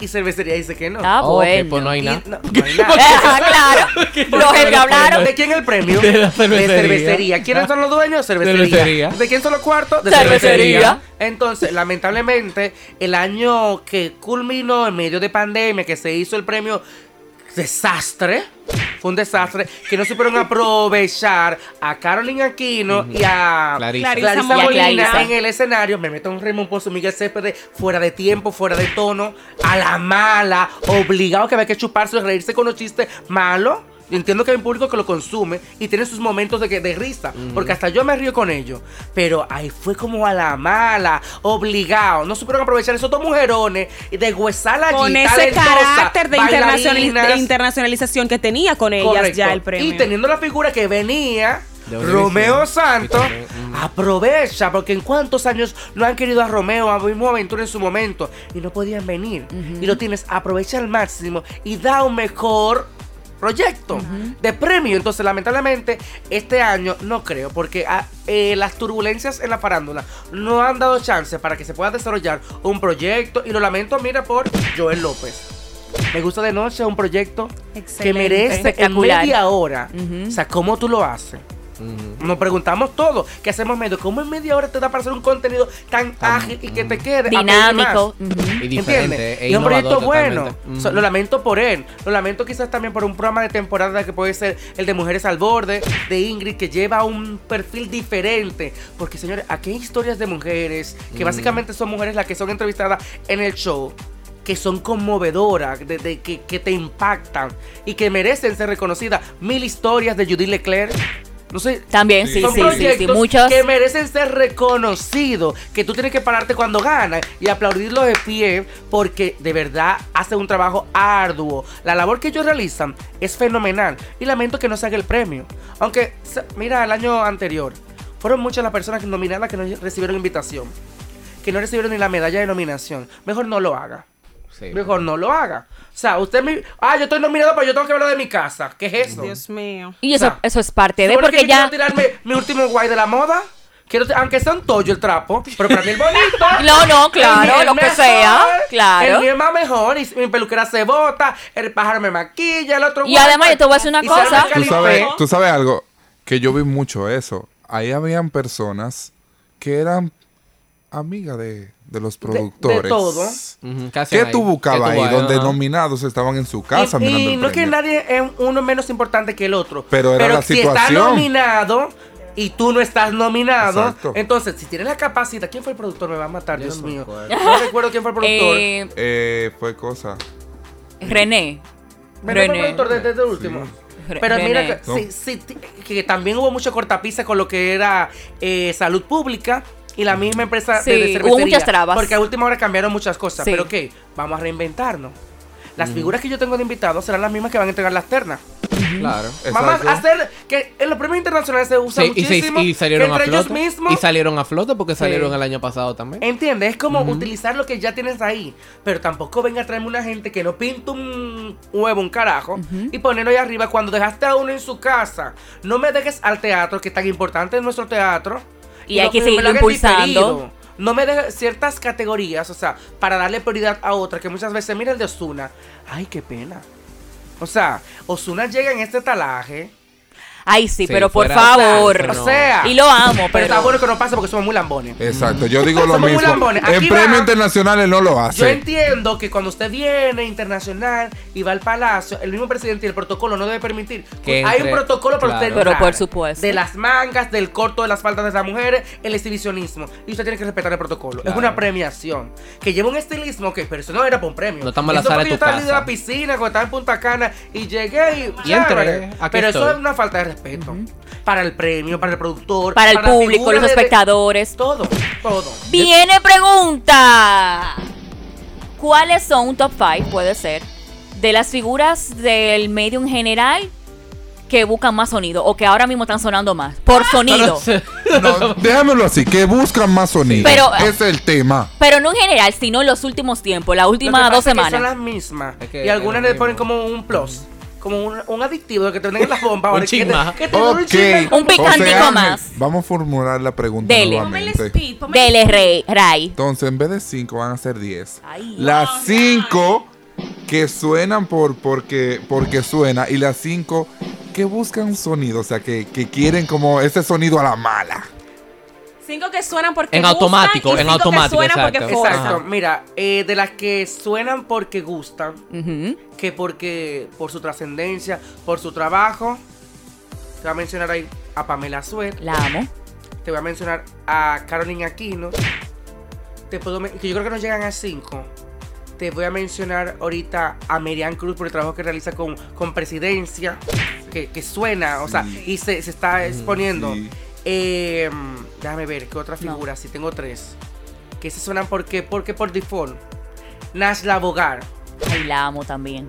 y cervecería dice que no. Ah, Oh, ok, bueno. pues no hay nada. no- no hay nada. Ah, claro. Los que hablaron. ¿De quién es el premio? De la cervecería. ¿Quiénes son los dueños? Cervecería. Cervecería. ¿De quién son los cuartos? De Cervecería. cervecería. Entonces, lamentablemente, el año que culminó en medio de pandemia, que se hizo el premio desastre, fue un desastre, que no supieron aprovechar a Carolyn Aquino y a Clarisa. Clarisa, Clarisa Molina Molina. en el escenario. Me meto un Raymond Pozo, Miguel Céspedes, fuera de tiempo, fuera de tono, a la mala, obligado que había que chuparse y reírse con los chistes malos. Entiendo que hay un público que lo consume y tiene sus momentos de, que- de risa, porque hasta yo me río con ellos. Pero ahí fue como a la mala, obligado. No supieron aprovechar esos dos mujerones y de huesar allí, Con ese carácter de, internacionali- bailarinas. de internacionalización que tenía con ellas Correcto. ya el premio. Y teniendo la figura que venía. Romeo Santos aprovecha porque en cuántos años no han querido a Romeo a mismo aventura en su momento y no podían venir y lo tienes aprovecha al máximo y da un mejor proyecto de premio entonces lamentablemente este año no creo porque ah, eh, las turbulencias en la farándula no han dado chance para que se pueda desarrollar un proyecto y lo lamento mira por Joel López me gusta de noche un proyecto que merece en media hora. Ujú. O sea, ¿cómo tú lo haces? Nos preguntamos todo. ¿Qué hacemos medio? ¿Cómo en media hora te da para hacer un contenido tan ágil y que te quede? a pedir Dinámico. Y e y es un proyecto bueno. So, lo lamento por él. Lo lamento quizás también por un programa de temporada que puede ser el de Mujeres al Borde, de Ingrid, que lleva un perfil diferente. Porque, señores, aquí hay historias de mujeres, que básicamente son mujeres las que son entrevistadas en el show. Que son conmovedoras, de, de- que, que te impactan y que merecen ser reconocidas. Mil historias de Judith Leclerc. No sé, También, sí, son sí, sí, Muchos. que merecen ser reconocidos, que tú tienes que pararte cuando ganan y aplaudirlos de pie porque de verdad hacen un trabajo arduo. La labor que ellos realizan es fenomenal y lamento que no se haga el premio. Aunque, mira, el año anterior fueron muchas las personas nominadas que no recibieron invitación, que no recibieron ni la medalla de nominación. Mejor no lo haga. Sí. Mejor no lo haga. O sea, usted me... Ah, yo estoy nominado, pero yo tengo que hablar de mi casa. ¿Qué es eso? Dios mío. Y eso, o sea, eso es parte de, ¿Supone porque que ya. quiero tirarme mi último guay de la moda? Quiero, aunque sea un tollo el trapo, pero para mí el bonito. No, no, claro, es lo que mejor, sea, claro. El mío es más mejor, y mi peluquera se bota, el pájaro me maquilla, el otro Y además yo te voy a decir una cosa. Tú sabes, tú sabes algo, que yo vi mucho eso. Ahí habían personas que eran amigas de, de los productores. todo. Ujú, casi ¿Qué ahí. tú buscabas ¿Qué ahí? Donde ajá. nominados estaban en su casa y, mirando y el no es que nadie es uno menos importante que el otro. Pero era la si situación. estás nominado y tú no estás nominado, Exacto. entonces si tienes la capacidad, ¿quién fue el productor? Me va a matar, Dios no mío. acuerdo. No recuerdo quién fue el productor. Eh, Eh, fue cosa. René. ¿Verdad fue el René. productor desde el último? Re- Pero mira que, sí, sí, que también hubo mucho cortapisa con lo que era eh, salud pública y la misma empresa Sí, de, de hubo cervecería. muchas trabas. Porque a última hora cambiaron muchas cosas. Sí. Pero ¿qué? Vamos a reinventarnos. Las figuras que yo tengo de invitados serán las mismas que van a entregar las ternas. Claro. A hacer que en los premios internacionales se usa Sí, y, se- muchísimo y salieron a entre ellos flote. mismos Y salieron a flote porque Sí. salieron el año pasado también. ¿Entiendes? Es como utilizar lo que ya tienes ahí. Pero tampoco venga a traerme una gente que no pinta un huevo, un carajo, y ponerlo ahí arriba cuando dejaste a uno en su casa. No me dejes al teatro, que es tan importante en nuestro teatro. Y hay lo- que seguirlo impulsando. No me dejes ciertas categorías, o sea, para darle prioridad a otra, que muchas veces, mira el de Osuna. Ay, qué pena. O sea, Osuna llega en este talaje. Ay, sí, Sí, pero por favor. Pero O sea. Y lo amo, Pero, pero. está bueno que no pase porque somos muy lambones. Exacto, yo digo lo Somos muy lambones. En Aquí premios va. internacionales no lo Yo hace. entiendo que cuando usted viene internacional y va al palacio, el mismo presidente y el protocolo no debe permitir. Que Hay un protocolo para usted claro. Pero entrar. por supuesto. De las mangas, del corto de las faldas de las mujeres, el exhibicionismo. Y usted tiene que respetar el protocolo. Claro. Es una premiación. Que lleva un estilismo que, pero eso no era para un premio. No estamos en la sala de yo tu estaba en casa. la piscina, cuando estaba en Punta Cana, y llegué y. Y entré, aquí Pero eso es una falta de respeto. Para el premio, para el productor. Para el público, los de- espectadores. Todo, todo. Viene pregunta. ¿Cuáles son un top 5, puede ser, de las figuras del medio en general que buscan más sonido o que ahora mismo están sonando más? Por sonido. No, déjamelo así, que buscan más sonido. Pero- Ese es el tema. Pero no en general, sino en los últimos tiempos, las últimas dos es que Son semanas. las mismas. Es que y algunas le ponen como un plus. Como un, un adictivo de que te venden en las bombas. Un ahora, que te- chisma. que te dure Ok. chisme. Un picantico más. Vamos a formular la pregunta Dele. nuevamente. Dele, Rey, Ray. Entonces, en vez de 5 van a ser 10. Ay. Las 5 que suenan por porque, porque suena y las 5 que buscan sonido, o sea, que, que quieren como ese sonido a la mala. Cinco que suenan porque En gustan automático, y en cinco automático, que suenan porque exacto. forzan. Exacto. Mira, eh, de las que suenan porque gustan, que porque por su trascendencia, por su trabajo. Te voy a mencionar ahí a Pamela Suet. La amo. Te voy a mencionar a Carolina Aquino. Te puedo que yo creo que no llegan a 5. Te voy a mencionar ahorita a Merian Cruz por el trabajo que realiza con, con presidencia. que, que suena, o sea, y se, se está exponiendo. sí. Eh, déjame ver, ¿qué otra No. figura? Si tengo tres. Que se suenan porque, porque por default. Nash Labogar. Ay, la amo también.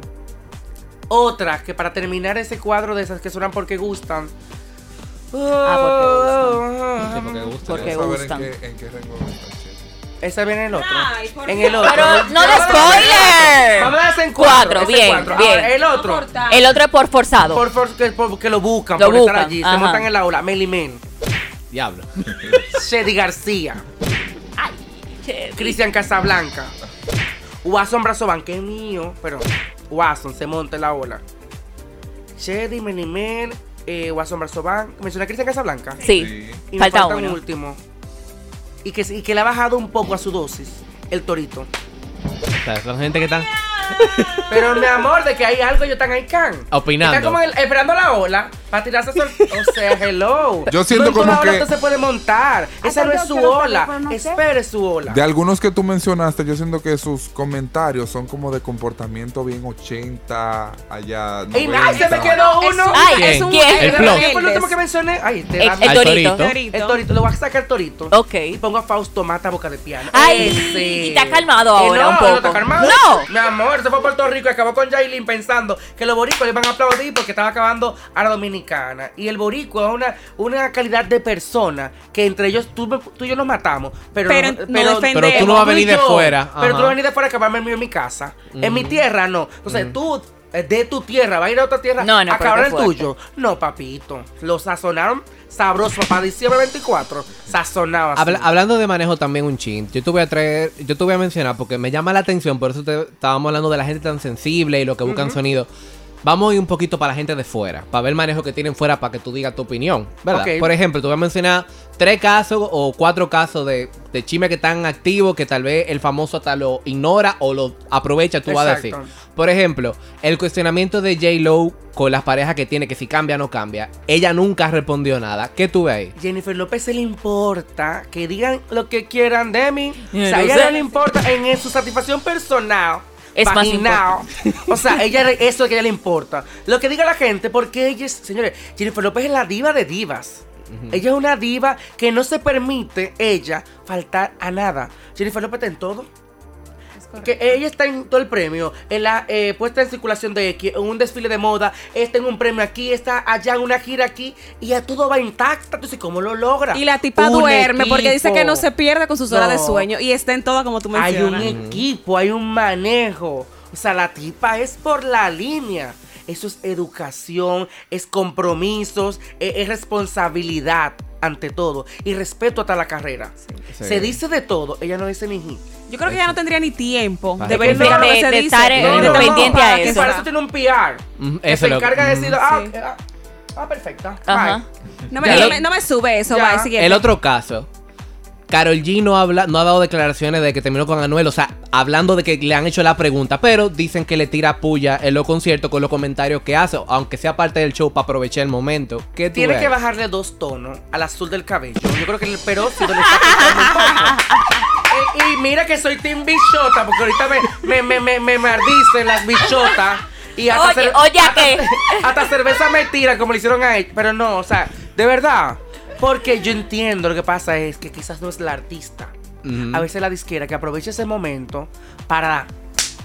Otra que para terminar ese cuadro de esas que suenan porque gustan. Ah, Sí, porque gustan. En qué, en qué. Esa viene en el otro. Ay, por en el otro. Pero no de spoiler. Vamos a hacer en Cuatro, bien, cuatro. bien. Ahora, el otro. El otro es por forzado. Por, por- que, por- que lo buscan, Lo por estar allí. ajá. Se montan en la ola. Melly Men. Diablo. Shady García. Che, Cristian Casablanca. Watson Brazoban, que es mío, pero Watson se monta en la ola. Shady, Melly Men, eh, Watson Brazoban. Menciona a Cristian Casablanca. Sí, Y falta falta un uno. último. Y que, y que le ha bajado un poco a su dosis. El torito. O sea, son gente que están Pero mi amor, de que hay algo, ellos están ahí can. Opinando. Están como el- esperando la ola para tirarse sol. O sea, hello. Yo siento como ola que- usted se puede montar. Esa no es su ola. Espere su ola. De algunos que tú mencionaste, yo siento que sus comentarios son como de comportamiento bien 80, allá. ¡Ey, 90. ay, se me quedó uno! Ay, ¿Quién? un- ¿quién? El es plot. ¿Qué fue lo último que mencioné? Ay, te El, torito. torito. El torito, le voy a sacar el torito. Ok. Y pongo a Fausto Mata boca de piano. Ay, Ese. y te ha calmado Eh, ahora no, un No, está calmado. No. Mi amor, se fue a Puerto Rico y acabó con Jailin pensando que los boricuas le iban a aplaudir porque estaba acabando a la dominicana. Y el boricua es una, una calidad de persona que entre ellos tú, tú y yo nos matamos. Pero, Pero no. Pero tú no vas a tú venir de fuera. Pero tú Ajá. no vas a venir de fuera a acabarme el mío en mi casa. En mi tierra no. Entonces tú eh, de tu tierra, va a ir a otra tierra No, no, a acabar el tuyo. No, papito. Lo sazonaron sabroso para diciembre 24. Sazonado así. Habla- hablando de manejo también un chin, yo te voy a traer, yo te voy a mencionar porque me llama la atención, por eso te- estábamos hablando de la gente tan sensible y lo que buscan sonido. Vamos a ir un poquito para la gente de fuera, para ver el manejo que tienen fuera para que tú digas tu opinión, ¿verdad? Por ejemplo, te voy a mencionar tres casos o cuatro casos de, de que están activos que tal vez el famoso hasta lo ignora o lo aprovecha, tú vas a decir. Por ejemplo, el cuestionamiento de J-Lo con las parejas que tiene, que si cambia o no cambia. Ella nunca respondió nada. ¿Qué tuve ahí? Jennifer López se le importa que digan lo que quieran de mí. O sea, a ella no le importa en su satisfacción personal. Es más vaginal. O sea, ella eso es lo que a ella le importa. Lo que diga la gente, porque ella es, señores, Jennifer López es la diva de divas. Ella es una diva que no se permite, ella, faltar a nada. Jennifer López está en todo. Que ella está en todo el premio, en la eh, puesta en circulación de X, en un desfile de moda, está en un premio aquí, está allá en una gira aquí, y ya todo va intacta. Entonces, ¿cómo lo logra? Y la tipa Un duerme porque dice que no se pierde con sus horas de sueño y está en todo como tú Hay un mencionas. equipo, hay un manejo. O sea, la tipa es por la línea. Eso es educación, es compromisos, e- es, responsabilidad ante todo. Y respeto hasta la carrera. Sí. Se dice de todo, ella no dice ni ji. Yo creo que ya no tendría ni tiempo de no- lo que se dice. estar, eh, No, no, no, pendiente a eso. para eso tiene un PR. Mm, que se es lo- encarga de mm. decir, ah, Sí. ah, ah, perfecta. Ajá. bye. No me, no me- no me sube eso, va, siguiente. El otro caso. Carol G no, habla, no ha dado declaraciones de que terminó con Anuel, o sea, hablando de que le han hecho la pregunta, pero dicen que le tira puya en los conciertos con los comentarios que hace, aunque sea parte del show para aprovechar el momento. ¿Qué tú Tiene ves? que bajarle dos tonos al azul del cabello. Yo creo que el peróxido le está quitando un poco. Y mira que soy Team Bichota, porque ahorita me, me, me, me, me mardicen las bichotas. Y hasta, Oye, oye, ¿a hasta- qué? hasta cerveza me tiran como le hicieron a él. Pero no, o sea, de verdad. Porque yo entiendo lo que pasa es que quizás no es la artista. A veces la disquera que aprovecha ese momento para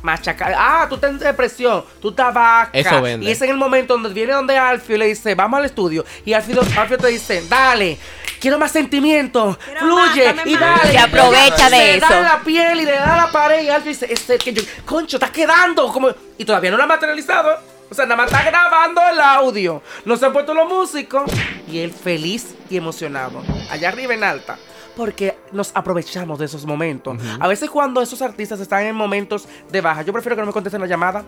machacar. Ah, tú estás en depresión, tú estás vaca. Eso vende. Y es en el momento donde viene donde Alfio y le dice, vamos al estudio. Y Alfio, Alfio te dice, dale, quiero más sentimiento, Quiero fluye más, y más. dale. Se aprovecha de Le eso. da la piel y le da la pared. Y Alfio dice, este que yo, concho, está quedando. Como... Y todavía no la ha materializado. O sea, nada más está grabando el audio. No se han puesto los músicos. Y él feliz y emocionado. Allá arriba en alta. Porque nos aprovechamos de esos momentos. A veces cuando esos artistas están en momentos de baja, yo prefiero que no me contesten la llamada.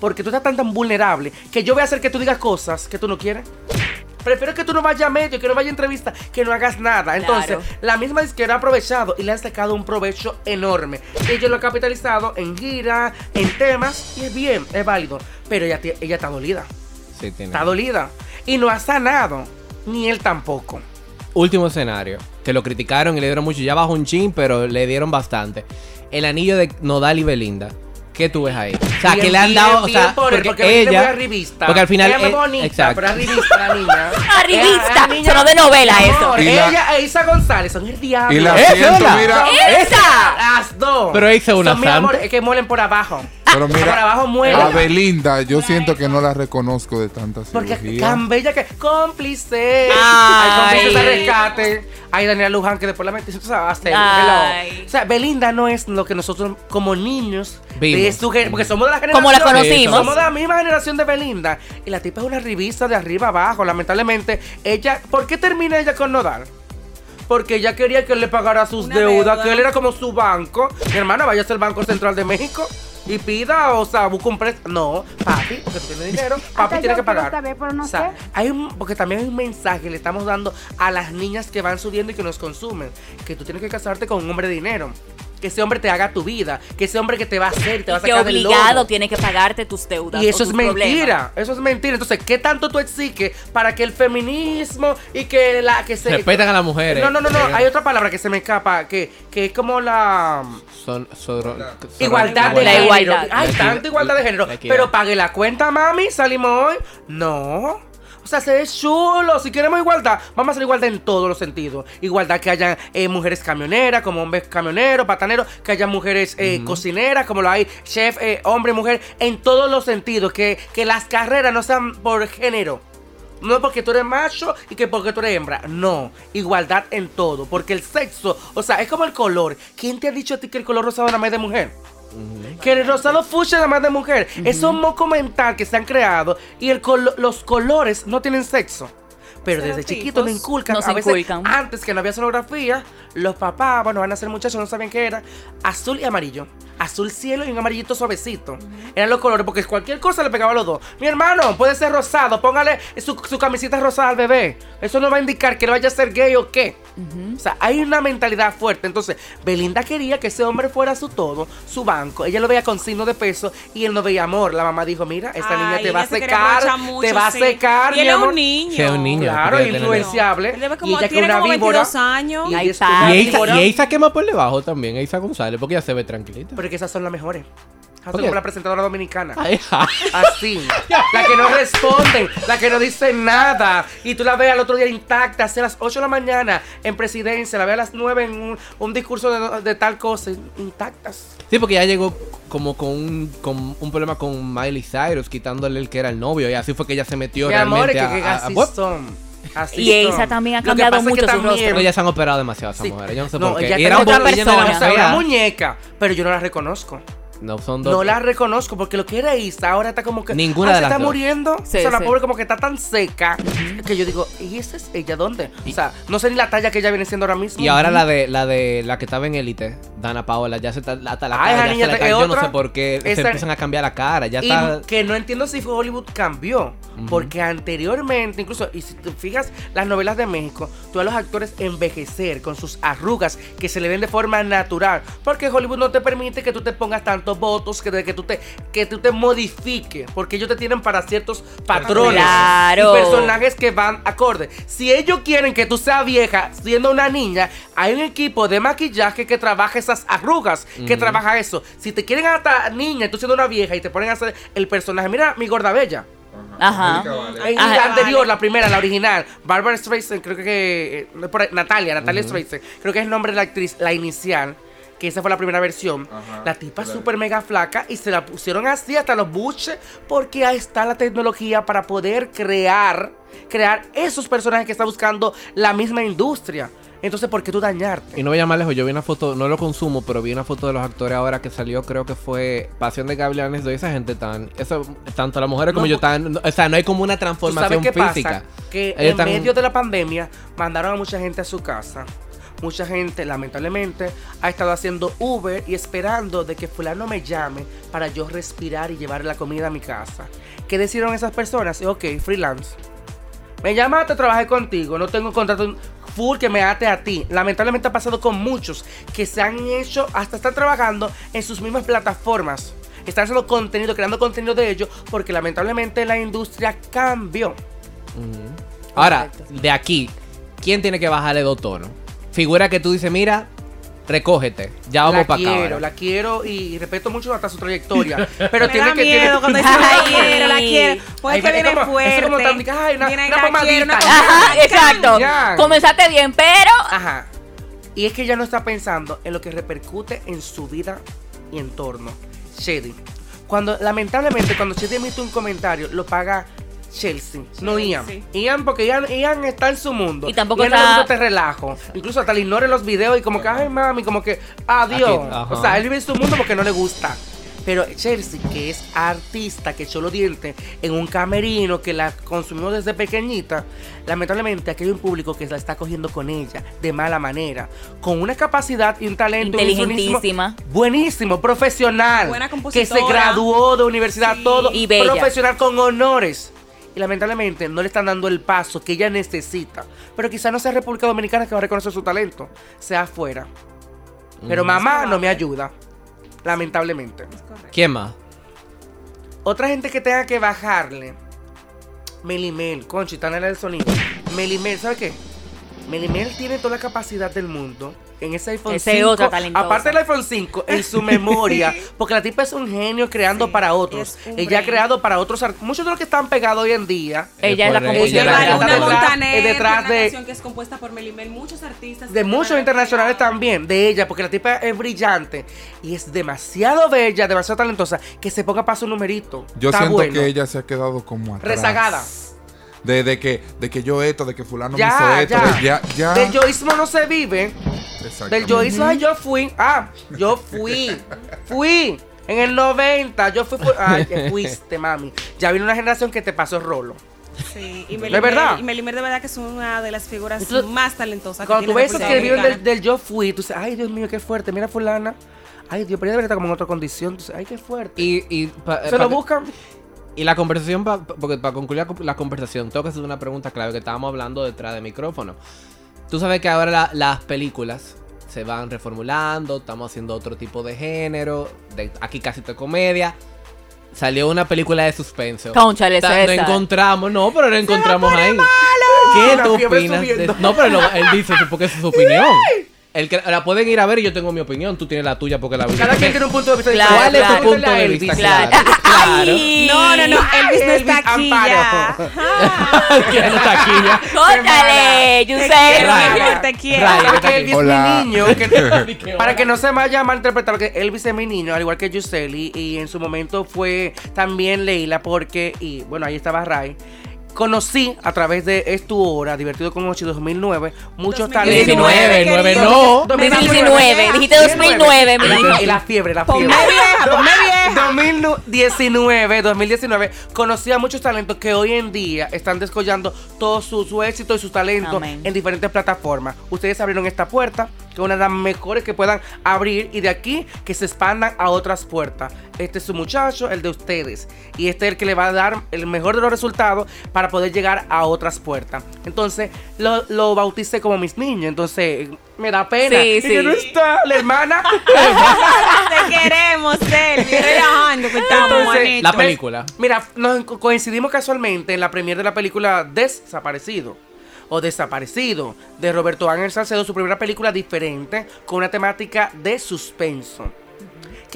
Porque tú estás tan tan vulnerable que yo voy a hacer que tú digas cosas que tú no quieres. Prefiero que tú no vayas a medio, que no vaya a entrevista, que no hagas nada. Entonces, Claro. la misma disquera ha aprovechado y le han sacado un provecho enorme. Ellos lo han capitalizado en gira, en temas, y es bien, es válido. Pero ella, ella está dolida. Sí, tiene. Está dolida. Y no ha sanado. Ni él tampoco. Último escenario, que lo criticaron y le dieron mucho. Ya bajó un chin, pero le dieron bastante. El anillo de Nodal y Belinda. ¿Qué tú ves ahí? O sea, Bien, que le han bien, dado, o bien sea, por él, porque, porque es ella, arribista. porque al final, ella es eh, bonita, exacto. pero arribista la niña. Arribista, Eh, la niña- sonó de novela eso. Y la- ella e Isa González son el diablo. Y la ¡Esa siento, es la- mira. ¡Esa! Las dos. Pero es una Son, mi amor, es que muelen por abajo. Pero mira, abajo mueren. a Belinda, yo siento que no la reconozco de tanta Porque tan bella que cómplice. Ay. Hay cómplices de rescate. Hay Daniela Luján que después la hacer. Ay. hello. O sea, Belinda no es lo que nosotros como niños Vimos. de su porque somos de la generación. Como la conocimos. Somos de la misma generación de Belinda. Y la tipa es una revista de arriba abajo. Lamentablemente, ella. ¿Por qué termina ella con Nodal? Porque ella quería que él le pagara sus Una deudas, deuda. que él era como su banco. Mi hermana, vaya al Banco Central de México y pida, o sea, busca un préstamo. No, papi, porque tú tienes dinero, papi tiene que pagar. quiero saber, pero no o sea, sé. hay un, porque también hay un mensaje que le estamos dando a las niñas que van subiendo y que nos consumen. Que tú tienes que casarte con un hombre de dinero. Que ese hombre te haga tu vida. Que ese hombre que te va a hacer, te va a que sacar del obligado lodo. tiene que pagarte tus deudas. Y o eso es mentira, problemas. eso es mentira. Entonces, ¿qué tanto tú exiges para que el feminismo y que la que se Respetan a las mujeres. No, no, no, no, hay otra palabra que se me escapa que, que es como la Son, son- igualdad de La género. igualdad. Hay tanta igualdad de género, pero pague la cuenta, mami, salimos hoy. No. O sea, se ve chulo. Si queremos igualdad, vamos a hacer igualdad en todos los sentidos. Igualdad que haya eh, mujeres camioneras, como hombres camioneros, pataneros, que haya mujeres eh, cocineras, como lo hay chef, eh, hombre, mujer, en todos los sentidos. Que, que las carreras no sean por género. No porque tú eres macho y que porque tú eres hembra. No, igualdad en todo. Porque el sexo, o sea, es como el color. ¿Quién te ha dicho a ti que el color rosado nada más es de mujer? Que el rosado fucsia nada más de mujer. Es un moco mental que se han creado y el los colores no tienen sexo. Pero desde chiquitos nos inculcan. Nos a veces, inculcan. antes que no había sonografía, los papás, bueno, van a ser muchachos, no saben qué era. Azul y amarillo. Azul cielo y un amarillito suavecito. Eran los colores, porque cualquier cosa le pegaba a los dos. Mi hermano, puede ser rosado, póngale su, su camiseta rosada al bebé. Eso no va a indicar que no vaya a ser gay o qué. O sea, hay una mentalidad fuerte. Entonces, Belinda quería que ese hombre fuera su todo, su banco. Ella lo veía con signo de peso y él no veía amor. La mamá dijo, mira, esta niña te va a se secar, mucho, te va a secar, Y él es un niño. Sí, es un niño. Claro, influenciable. Él debe como- y ella que tiene una como víbora. 22 años. Y Y y Eisa quema por debajo también, Eisa González, porque ella se ve tranquilita. Pero que esas son las mejores. Así ¿Por qué? como la presentadora dominicana. Ay. Así. La que no responden, la que no dice nada. Y tú la ves al otro día intacta, hacia las 8 de la mañana en presidencia, la ves a las 9 en un, un discurso de, de tal cosa, intactas. Sí, porque ya llegó como con un, con un problema con Miley Cyrus, quitándole el que era el novio, y así fue que ella se metió Mi amor, realmente es que, que a- a- a- son. Así Y son. Eisa también ha cambiado pasa es que mucho su también- rostro. Pero ya se han operado demasiado esas Sí. mujeres, yo no sé No, por qué. ella Y eran otra persona. ella no eran O sea, una muñeca, pero yo no la reconozco. No son dos. No la reconozco porque lo que era Isa ahora está como que. Ninguna ah, de se las está dos. muriendo. Sí, o sea, la sí. pobre como que está tan seca que yo digo, ¿y esa es ella dónde? O sea, no sé ni la talla que ella viene siendo ahora mismo. Y ahora la de la de la que estaba en élite, Dana Paola, ya se está hasta la Ay, cara, esa ya niña se es Yo no sé por qué se Esa- empiezan a cambiar la cara, ya Y está que no entiendo si Hollywood cambió. Porque anteriormente, incluso, y si te fijas las novelas de México, tú a los actores envejecer con sus arrugas que se le ven de forma natural. Porque Hollywood no te permite que tú te pongas tantos votos, que, que, tú, te, que tú te modifiques. Porque ellos te tienen para ciertos patrones Claro. y personajes que van acorde. Si ellos quieren que tú seas vieja siendo una niña, hay un equipo de maquillaje que trabaja esas arrugas, que trabaja eso. Si te quieren hasta niña, y tú siendo una vieja y te ponen a hacer el personaje, mira mi gorda bella. Ajá. En Ajá. la anterior, la primera, la original, Barbara Streisand, creo que eh, no, por ahí, Natalia, Natalia Streisand, creo que es el nombre de la actriz, la inicial. Que esa fue la primera versión. Ajá, la tipa claro. súper mega flaca y se la pusieron así hasta los buches porque ahí está la tecnología para poder crear, crear esos personajes que está buscando la misma industria. Entonces, ¿por qué tú dañarte? Y no voy a más lejos, yo vi una foto, no lo consumo, pero vi una foto de los actores ahora que salió, creo que fue Pasión de Gavilanes de esa gente tan, eso, tanto las mujeres como No, yo tan, no- o sea, no hay como una ¿Tú transformación sabes qué física. pasa? Que Ellos en medio de la pandemia mandaron a mucha gente a su casa. Mucha gente, lamentablemente, ha estado haciendo Uber y esperando de que fulano me llame para yo respirar y llevar la comida a mi casa. ¿Qué decidieron esas personas? Ok, freelance. Me llamaste, trabajé contigo, no tengo contrato full que me ate a ti. Lamentablemente ha pasado con muchos que se han hecho, hasta están trabajando en sus mismas plataformas. Están haciendo contenido, creando contenido de ellos, porque lamentablemente la industria cambió. Ahora, de aquí, ¿quién tiene que bajarle dos tonos? Figura que tú dices, mira, recógete. Ya vamos la para acá. quiero, ahora. la quiero y respeto mucho hasta su trayectoria. Pero me tiene da que miedo tiene- cuando dice la quiero, la quiero. Pues que viene fuerte. es como tan- ay, una- Viene, una la quiero, una pomadita. Ajá, exacto. Ya. Comenzaste bien, pero. Ajá. Y es que ella no está pensando en lo que repercute en su vida y entorno. Shady. Cuando, lamentablemente, cuando Shady emite un comentario, lo paga Chelsea, no Ian. Ian, porque Ian, Ian está en su mundo. Y tampoco Ian está- este relajo. Incluso hasta le ignora los videos y como que, ay, mami, como que, adiós. Aquí, o sea, él vive en su mundo porque no le gusta. Pero Chelsea, que es artista, que echó los dientes en un camerino, que la consumió desde pequeñita, lamentablemente aquí hay un público que la está cogiendo con ella de mala manera, con una capacidad y un talento un Inteligentísima. sonismo buenísimo, profesional, Buena que se graduó de universidad, Sí. todo, Y bella. profesional con honores. Y lamentablemente no le están dando el paso que ella necesita. Pero quizá no sea República Dominicana que va a reconocer su talento, sea afuera. Pero Mm. mamá no me ayuda, lamentablemente. ¿Quién más? Otra gente que tenga que bajarle. Melimel, Conchi, está en el sonido. Melimel, ¿sabe qué? Melimel tiene toda la capacidad del mundo en ese iPhone Ese 5. otra aparte del iPhone 5, en su memoria. Porque la tipa es un genio creando Sí, para otros. Ella ha creado para otros Muchos de los que están pegados hoy en día. Ella es la compositora. es la- Luna detrás- Montaner, detrás una de- canción que es compuesta por Melimel, muchos artistas. De muchos internacionales también, de ella, porque la tipa es brillante y es demasiado bella, demasiado talentosa, que se ponga para su numerito. Yo Está siento bueno. que ella se ha quedado como atrás. Rezagada. De, de que, de que yo esto, de que fulano Ya, me hizo esto, ya. de- ya, ya. Del yoísmo no se vive. Del yoísmo, ay, yo fui. Ah, yo fui. Fui. En el 90, yo fui. Ay, que fuiste, mami. Ya vino una generación que te pasó rolo. Sí, y ¿De Melimel, verdad? y Melimel de verdad que es una de las figuras Entonces, más talentosas que Cuando tú ves esos República que viven del, yo fui, tú dices, ay, Dios mío, qué fuerte. Mira, fulana. Ay, Dios, pero ella debería estar como en otra condición. Tú dices, ay, qué fuerte. Y, y, pa- se pa- lo buscan. Y la conversación, pa- pa- porque para concluir la, la conversación, tengo que hacer una pregunta clave que estábamos hablando detrás del micrófono. Tú sabes que ahora la- las películas se van reformulando, estamos haciendo otro tipo de género, de, aquí casi de comedia. Salió una película de suspenso. César. Lo encontramos, no, pero lo encontramos ahí. ¿Qué tú opinas? de- no, pero lo- él dice eso porque es su opinión. El que, la pueden ir a ver y yo tengo mi opinión, tú tienes la tuya porque la vi. Cada quien tiene un punto de vista Claro, ¿Cuál es claro. tu punto de vista? Claro. Claro. No, no, no, Elvis no Elvis está aquí Amparo. ya. ¿Quién está aquí ya? Mi amor, te quiero. Raya. ¿Sabes que Elvis Hola. es mi niño? que- para que no se vaya a malinterpretar, que Elvis es mi niño, al igual que Yuseli, y en su momento fue también Leila, porque, y bueno, ahí estaba Ray. Conocí a través de Es tu hora, Divertido con Ochi 2009, muchos 2019, talentos. 19, querido. 9 no. 2019, dijiste 2009, mi Y la-. Y la fiebre, la Ponme fiebre. vieja, ponme vieja. 2019, 2019, conocí a muchos talentos que hoy en día están descollando todo su, su éxito y su talento Amén. en diferentes plataformas. Ustedes abrieron esta puerta, que es una de las mejores que puedan abrir y de aquí que se expandan a otras puertas. Este es su muchacho, el de ustedes. Y este es el que le va a dar el mejor de los resultados para poder llegar a otras puertas. Entonces, lo, lo bauticé como mis niños. Entonces, me da pena. Sí, Y sí. que no está la hermana. Te queremos. Relajando que estamos, Entonces. La película. Mira, nos co- coincidimos casualmente en la premiere de la película Desaparecido o Desaparecido de Roberto Ángel Salcedo, su primera película diferente con una temática de suspenso.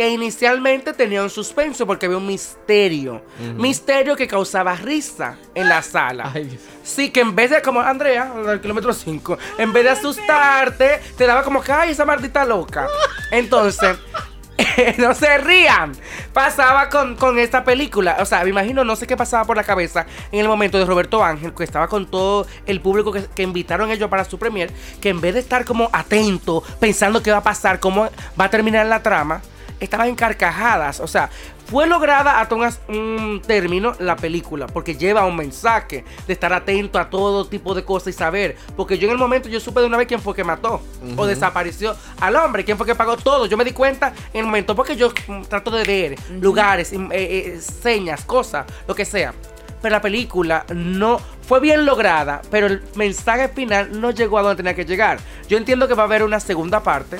Que inicialmente tenía un suspenso porque había un misterio. Misterio que causaba risa en la sala. Ay, Dios. Sí, que en vez de, como Andrea, del kilómetro 5, en vez de asustarte, te daba como que, ay, esa maldita loca. Entonces, no se rían. Pasaba con, con esta película. O sea, me imagino, no sé qué pasaba por la cabeza en el momento de Roberto Ángel, que estaba con todo el público que, que invitaron ellos para su premier, que en vez de estar como atento, pensando qué va a pasar, cómo va a terminar la trama, estaba en carcajadas. O sea, fue lograda hasta un, as- un término la película, porque lleva un mensaje de estar atento a todo tipo de cosas y saber. Porque yo en el momento yo supe de una vez quién fue que mató o desapareció al hombre, quién fue que pagó todo. Yo me di cuenta en el momento porque yo trato de ver lugares, eh, eh, señas, cosas, lo que sea. Pero la película no fue bien lograda, pero el mensaje final no llegó a donde tenía que llegar. Yo entiendo que va a haber una segunda parte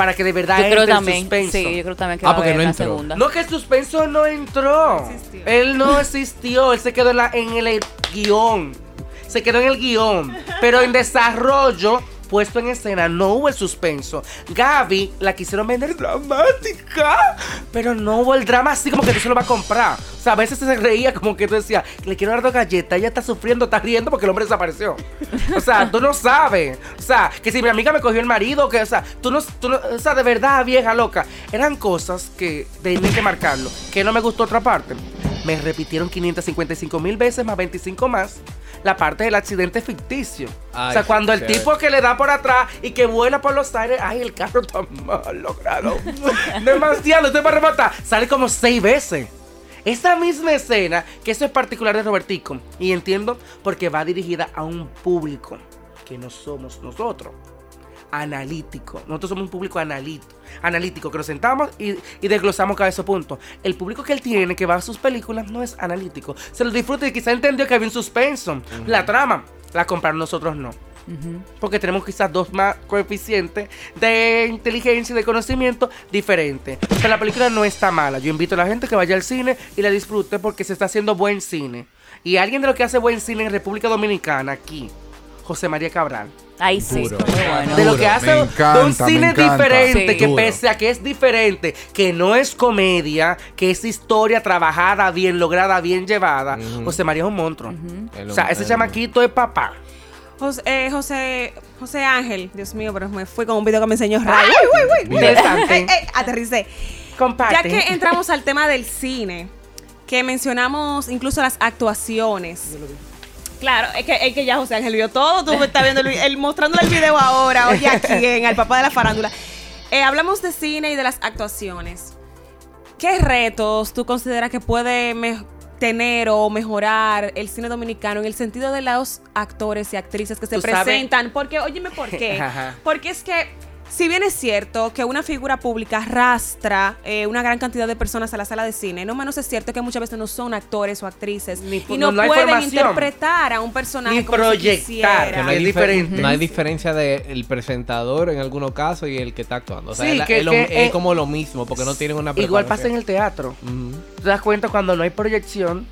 para que de verdad Yo creo entre el también. suspenso. Sí, yo creo también que Ah, va a porque haber no entró. segunda. No, que el suspenso no entró. No existió. Él no existió. Él se quedó en, la- en el guion. Se quedó en el guion. Pero en desarrollo puesto en escena no hubo el suspenso. Gaby la quisieron vender dramática, pero no hubo el drama así como que tú se lo vas a comprar. O sea, a veces se reía como que tú decías, le quiero dar dos galletas, ella está sufriendo, está riendo porque el hombre desapareció. O sea, tú no sabes. O sea, que si mi amiga me cogió el marido, que, o sea, tú no, tú no- o sea, de verdad, vieja loca. Eran cosas que tenían que marcarlo. Que no me gustó otra parte. Me repitieron 555 mil veces más 25 más la parte del accidente ficticio. o sea, cuando el tipo que le da por atrás y que vuela por los aires, ay, el carro está mal logrado. Demasiado, estoy para rematar. Sale como seis veces. Esa misma escena, que eso es particular de Robertico, y entiendo porque va dirigida a un público que no somos nosotros. Analítico. Nosotros somos un público analítico, analítico que nos sentamos y, y desglosamos cada esos puntos. El público que él tiene, que va a sus películas, no es analítico. Se lo disfruta y quizá entendió que había un suspenso. La trama, la compraron nosotros no. Porque tenemos quizás dos más coeficientes de inteligencia y de conocimiento diferentes. Pero la película no está mala. Yo invito a la gente que vaya al cine y la disfrute porque se está haciendo buen cine. Y alguien de lo que hace buen cine en República Dominicana, aquí, José María Cabral. Ahí sí. Duro. Muy bueno. De lo que hace Me un cine diferente, Sí. que Duro. pese a que es diferente, que no es comedia, que es historia trabajada, bien lograda, bien llevada. José María es un monstruo. O sea, ese chamaquito es papá. José, eh, José, José Ángel, Dios mío, pero me fui con un video que me enseñó Ray. Uy, uy, uy. Interesante. Ey, ey, aterricé. Comparte. Ya que entramos al tema del cine, que mencionamos incluso las actuaciones. Claro, es que, es que ya José Ángel vio todo, tú estás viendo el, mostrándole el video ahora, oye, a quién, al papá de la farándula. Eh, hablamos de cine y de las actuaciones. ¿Qué retos tú consideras que puede tener o mejorar el cine dominicano en el sentido de los actores y actrices que se sabes- presentan? Porque, óyeme, ¿por qué? Porque es que, si bien es cierto que una figura pública arrastra eh, una gran cantidad de personas a la sala de cine, no menos es cierto que muchas veces no son actores o actrices Ni- y no- no, no hay pueden interpretar a un personaje Ni como proyectar. Que no hay, Es difer- diferente. no hay diferencia del presentador en algunos casos y el que está actuando. O sea, Sí, es, que- es lo- que, es eh, como lo mismo, porque no tienen una Igual pasa en el teatro. Te das cuenta cuando no hay proyección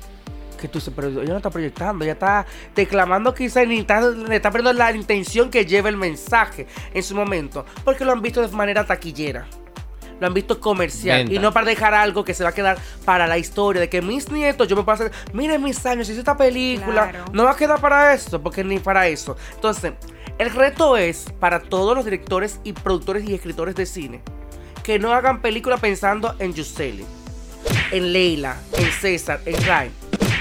que tú dices, pero ella no está proyectando, ella está declamando quizá ni está, le está perdiendo la intención que lleva el mensaje en su momento, porque lo han visto de manera taquillera. Lo han visto comercial Venta. y no para dejar algo que se va a quedar para la historia de que mis nietos, yo me puedo hacer, miren mis años, hice esta película, Claro. no va a quedar para eso, porque ni para eso. Entonces, el reto es para todos los directores y productores y escritores de cine que no hagan películas pensando en Yuseli, en Leila, en César, en Ray.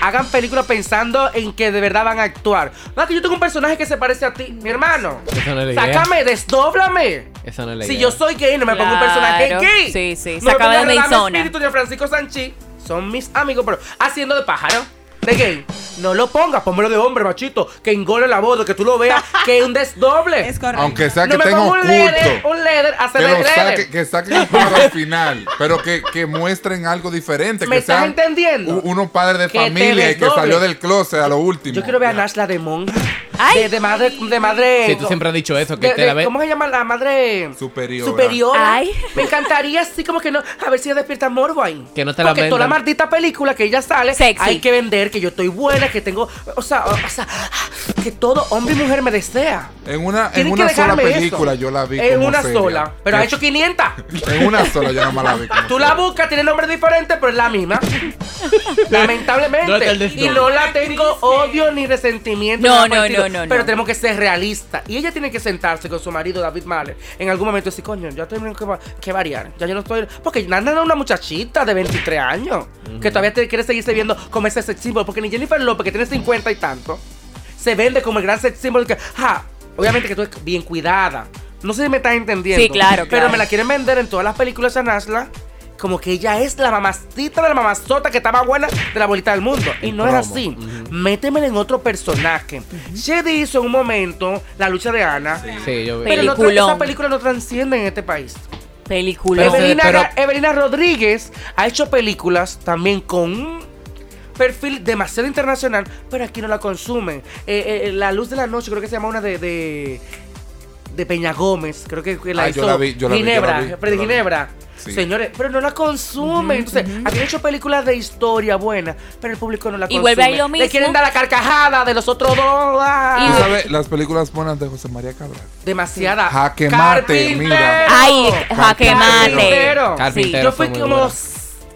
Hagan películas pensando en que de verdad van a actuar. No, que yo tengo un personaje que se parece a ti, mi hermano. Esa no es la idea. Sácame, desdóblame. Esa no es la Si idea. yo soy gay, no me pongo un personaje Claro. gay. Sí, sí, No me de pongo a mi zona. Espíritu ni a Francisco Sanchi. Son mis amigos, pero haciendo de pájaro. De gay. No lo pongas, pónmelo de hombre, machito. Que engole la voz, que tú lo veas, que es un desdoble. Es correcto. Aunque sea no que me tenga un leather, un leather, hacer Que, saque, que saquen el al final, pero que, que muestren algo diferente. ¿Me que estás sean entendiendo? unos padres de familia y que salió del closet a lo último. Yo quiero ver a Nashla de monja. Ay. De, de madre, de madre. Sí, tú siempre has dicho eso, que de- te la ves. ¿Cómo se llama la madre? Superiora. Superiora. Ay. Me encantaría así como que no. A ver si ella despierta morbo ahí. Que no te la Porque toda la maldita película que ella sale, Sexy. hay que vender que yo estoy buena, que tengo. O sea, o, o sea, que todo hombre y mujer me desea. En una, en una sola película eso. yo la vi. En como una seria. sola. Pero ha hecho 500. En una sola yo no me la vi. como Tú la buscas, tiene nombre diferente, pero es la misma. Lamentablemente. Y no la tengo odio ni resentimiento. No, por el no, estilo, no, no, Pero tenemos que ser realistas. Y ella tiene que sentarse con su marido, David Mahler, en algún momento y decir, coño, ya tengo que, va- que variar. Ya yo no estoy. Porque Nana es una muchachita de 23 años. Que todavía te quiere seguirse viendo como ese sex symbol. Porque ni Jennifer López, que tiene 50 y tanto, se vende como el gran sex symbol. Que, ja, obviamente que tú eres bien cuidada. No sé si me estás entendiendo. Sí, claro, Pero claro. me la quieren vender en todas las películas de Nasla como que ella es la mamacita de la mamazota que estaba buena de la bolita del mundo. Y El no es así. Métemela en otro personaje. Shady hizo en un momento la lucha de Ana. Sí, yo vi. Pero no esa película no transciende en este país. Película. Evelina, pero- Evelina Rodríguez ha hecho películas también con un perfil demasiado internacional, pero aquí no la consumen. Eh, eh, la Luz de la Noche, creo que se llama una de... de de Peña Gómez, creo que, la Ah, hizo yo la vi, yo la vi, yo Ginebra, la vi, Freddy yo la vi. Ginebra. Sí. Señores, pero no la consumen. Entonces, aquí han hecho películas de historia buena, pero el público no la Y consume. vuelve ahí lo Le mismo. quieren dar la carcajada de los otros dos. ah. Y- ¿Tú sabes las películas buenas de José María Cabral? Demasiada. Jaque mate, mira. Ay, jaque mate. Carpintero. Carpintero Yo fui como buena.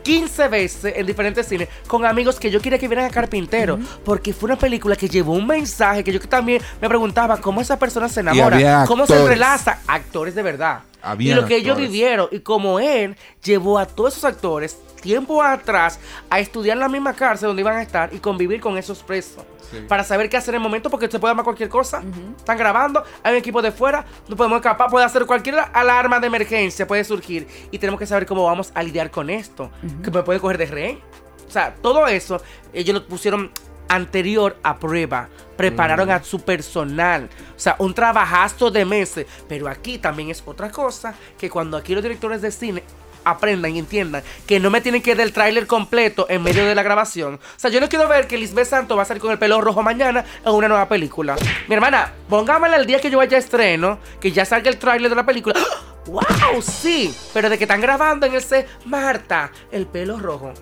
15 veces en diferentes cines con amigos que yo quería que vieran a Carpintero. Porque fue una película que llevó un mensaje que yo también me preguntaba cómo esa persona se enamora. Cómo se entrelaza. Actores de verdad. Habían y lo que ellos vivieron. Y como él llevó a todos esos actores tiempo atrás a estudiar en la misma cárcel donde iban a estar y convivir con esos presos. Sí. Para saber qué hacer en el momento porque se puede armar cualquier cosa. Están grabando, hay un equipo de fuera, no podemos escapar, puede hacer cualquier alarma de emergencia, puede surgir. Y tenemos que saber cómo vamos a lidiar con esto. Que me puede coger de rehén. O sea, todo eso ellos lo pusieron anterior a prueba. Prepararon a su personal. O sea, un trabajazo de meses. Pero aquí también es otra cosa que cuando aquí los directores de cine aprendan y entiendan que no me tienen que dar el tráiler completo en medio de la grabación. O sea, yo no quiero ver que Lisbeth Santo va a salir con el pelo rojo mañana en una nueva película. Mi hermana, pongámosla el día que yo vaya a estreno, que ya salga el tráiler de la película. ¡Wow! Sí, pero de que están grabando en el set, Marta, el pelo rojo.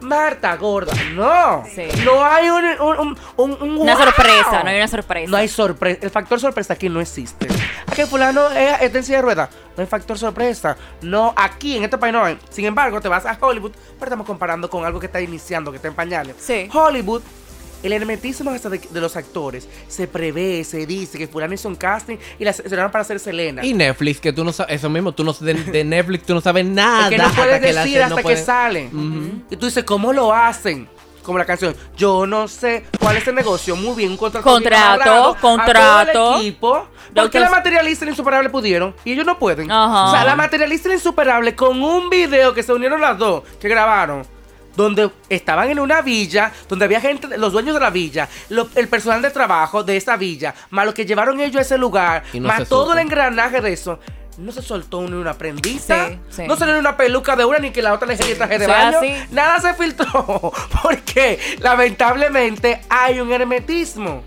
Marta, gorda. No. Sí. No hay un, un, un, un- un Una sorpresa, no hay una sorpresa. No hay sorpresa. El factor sorpresa aquí no existe. ¿A que fulano es, está en silla de ruedas? No hay factor sorpresa. No, aquí en este país no hay. Sin embargo, te vas a Hollywood, pero estamos comparando con algo que está iniciando, que está en pañales. Sí. Hollywood, el hermetismo hasta de, de los actores, se prevé, se dice que fulano hizo un casting y la seleccionaron para ser Selena. Y Netflix, que tú no sabes, eso mismo, tú no de, de Netflix tú no sabes nada. Es que no puedes hasta que la decir hasta no que puede- sale. Y tú dices, ¿cómo lo hacen? Como la canción, yo no sé cuál es el negocio. Muy bien, un contrato. Contrato, amarrado a contrato. todo el equipo. ¿Por qué Doctor- la materialista y la insuperable pudieron? Y ellos no pueden. Ajá. O sea, la materialista y la insuperable con un video que se unieron las dos, que grabaron. Donde estaban en una villa, donde había gente, los dueños de la villa, lo- el personal de trabajo de esa villa, más lo que llevaron ellos a ese lugar, no más todo supo. el engranaje de eso. No se soltó ni una prendita. Sí, sí. No salió ni una peluca de una ni que la otra le el traje de o sea, baño. sí. Nada se filtró. Porque lamentablemente hay un hermetismo.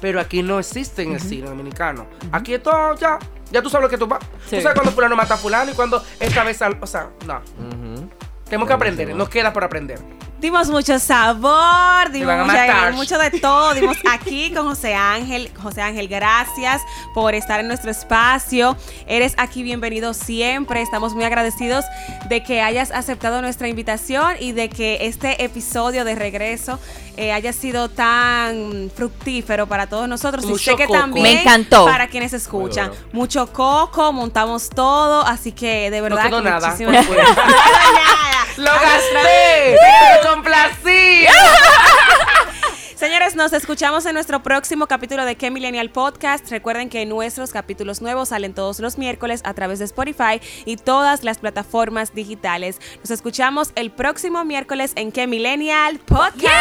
Pero aquí no existe en el cine dominicano. Aquí todo ya. Ya tú sabes lo que tú vas. Sí. Tú sabes cuando fulano mata a fulano y cuando esta vez... al- O sea, no. Ujú. Tenemos que aprender. Nos queda por aprender. Dimos mucho sabor, dimos mucha- mucho de todo. Dimos aquí con José Ángel. José Ángel, gracias por estar en nuestro espacio. Eres aquí bienvenido siempre. Estamos muy agradecidos de que hayas aceptado nuestra invitación y de que este episodio de regreso eh, haya sido tan fructífero para todos nosotros. y sé que coco. también Me encantó. para quienes escuchan. Bueno. Mucho coco, montamos todo, así que de verdad quedó que nada. muchísimas- Por No quedó nada. ¡Lo gasté! ¡Me complací! Señores, nos escuchamos en nuestro próximo capítulo de Que Millennial Podcast. Recuerden que nuestros capítulos nuevos salen todos los miércoles a través de Spotify y todas las plataformas digitales. Nos escuchamos el próximo miércoles en Que Millennial Podcast.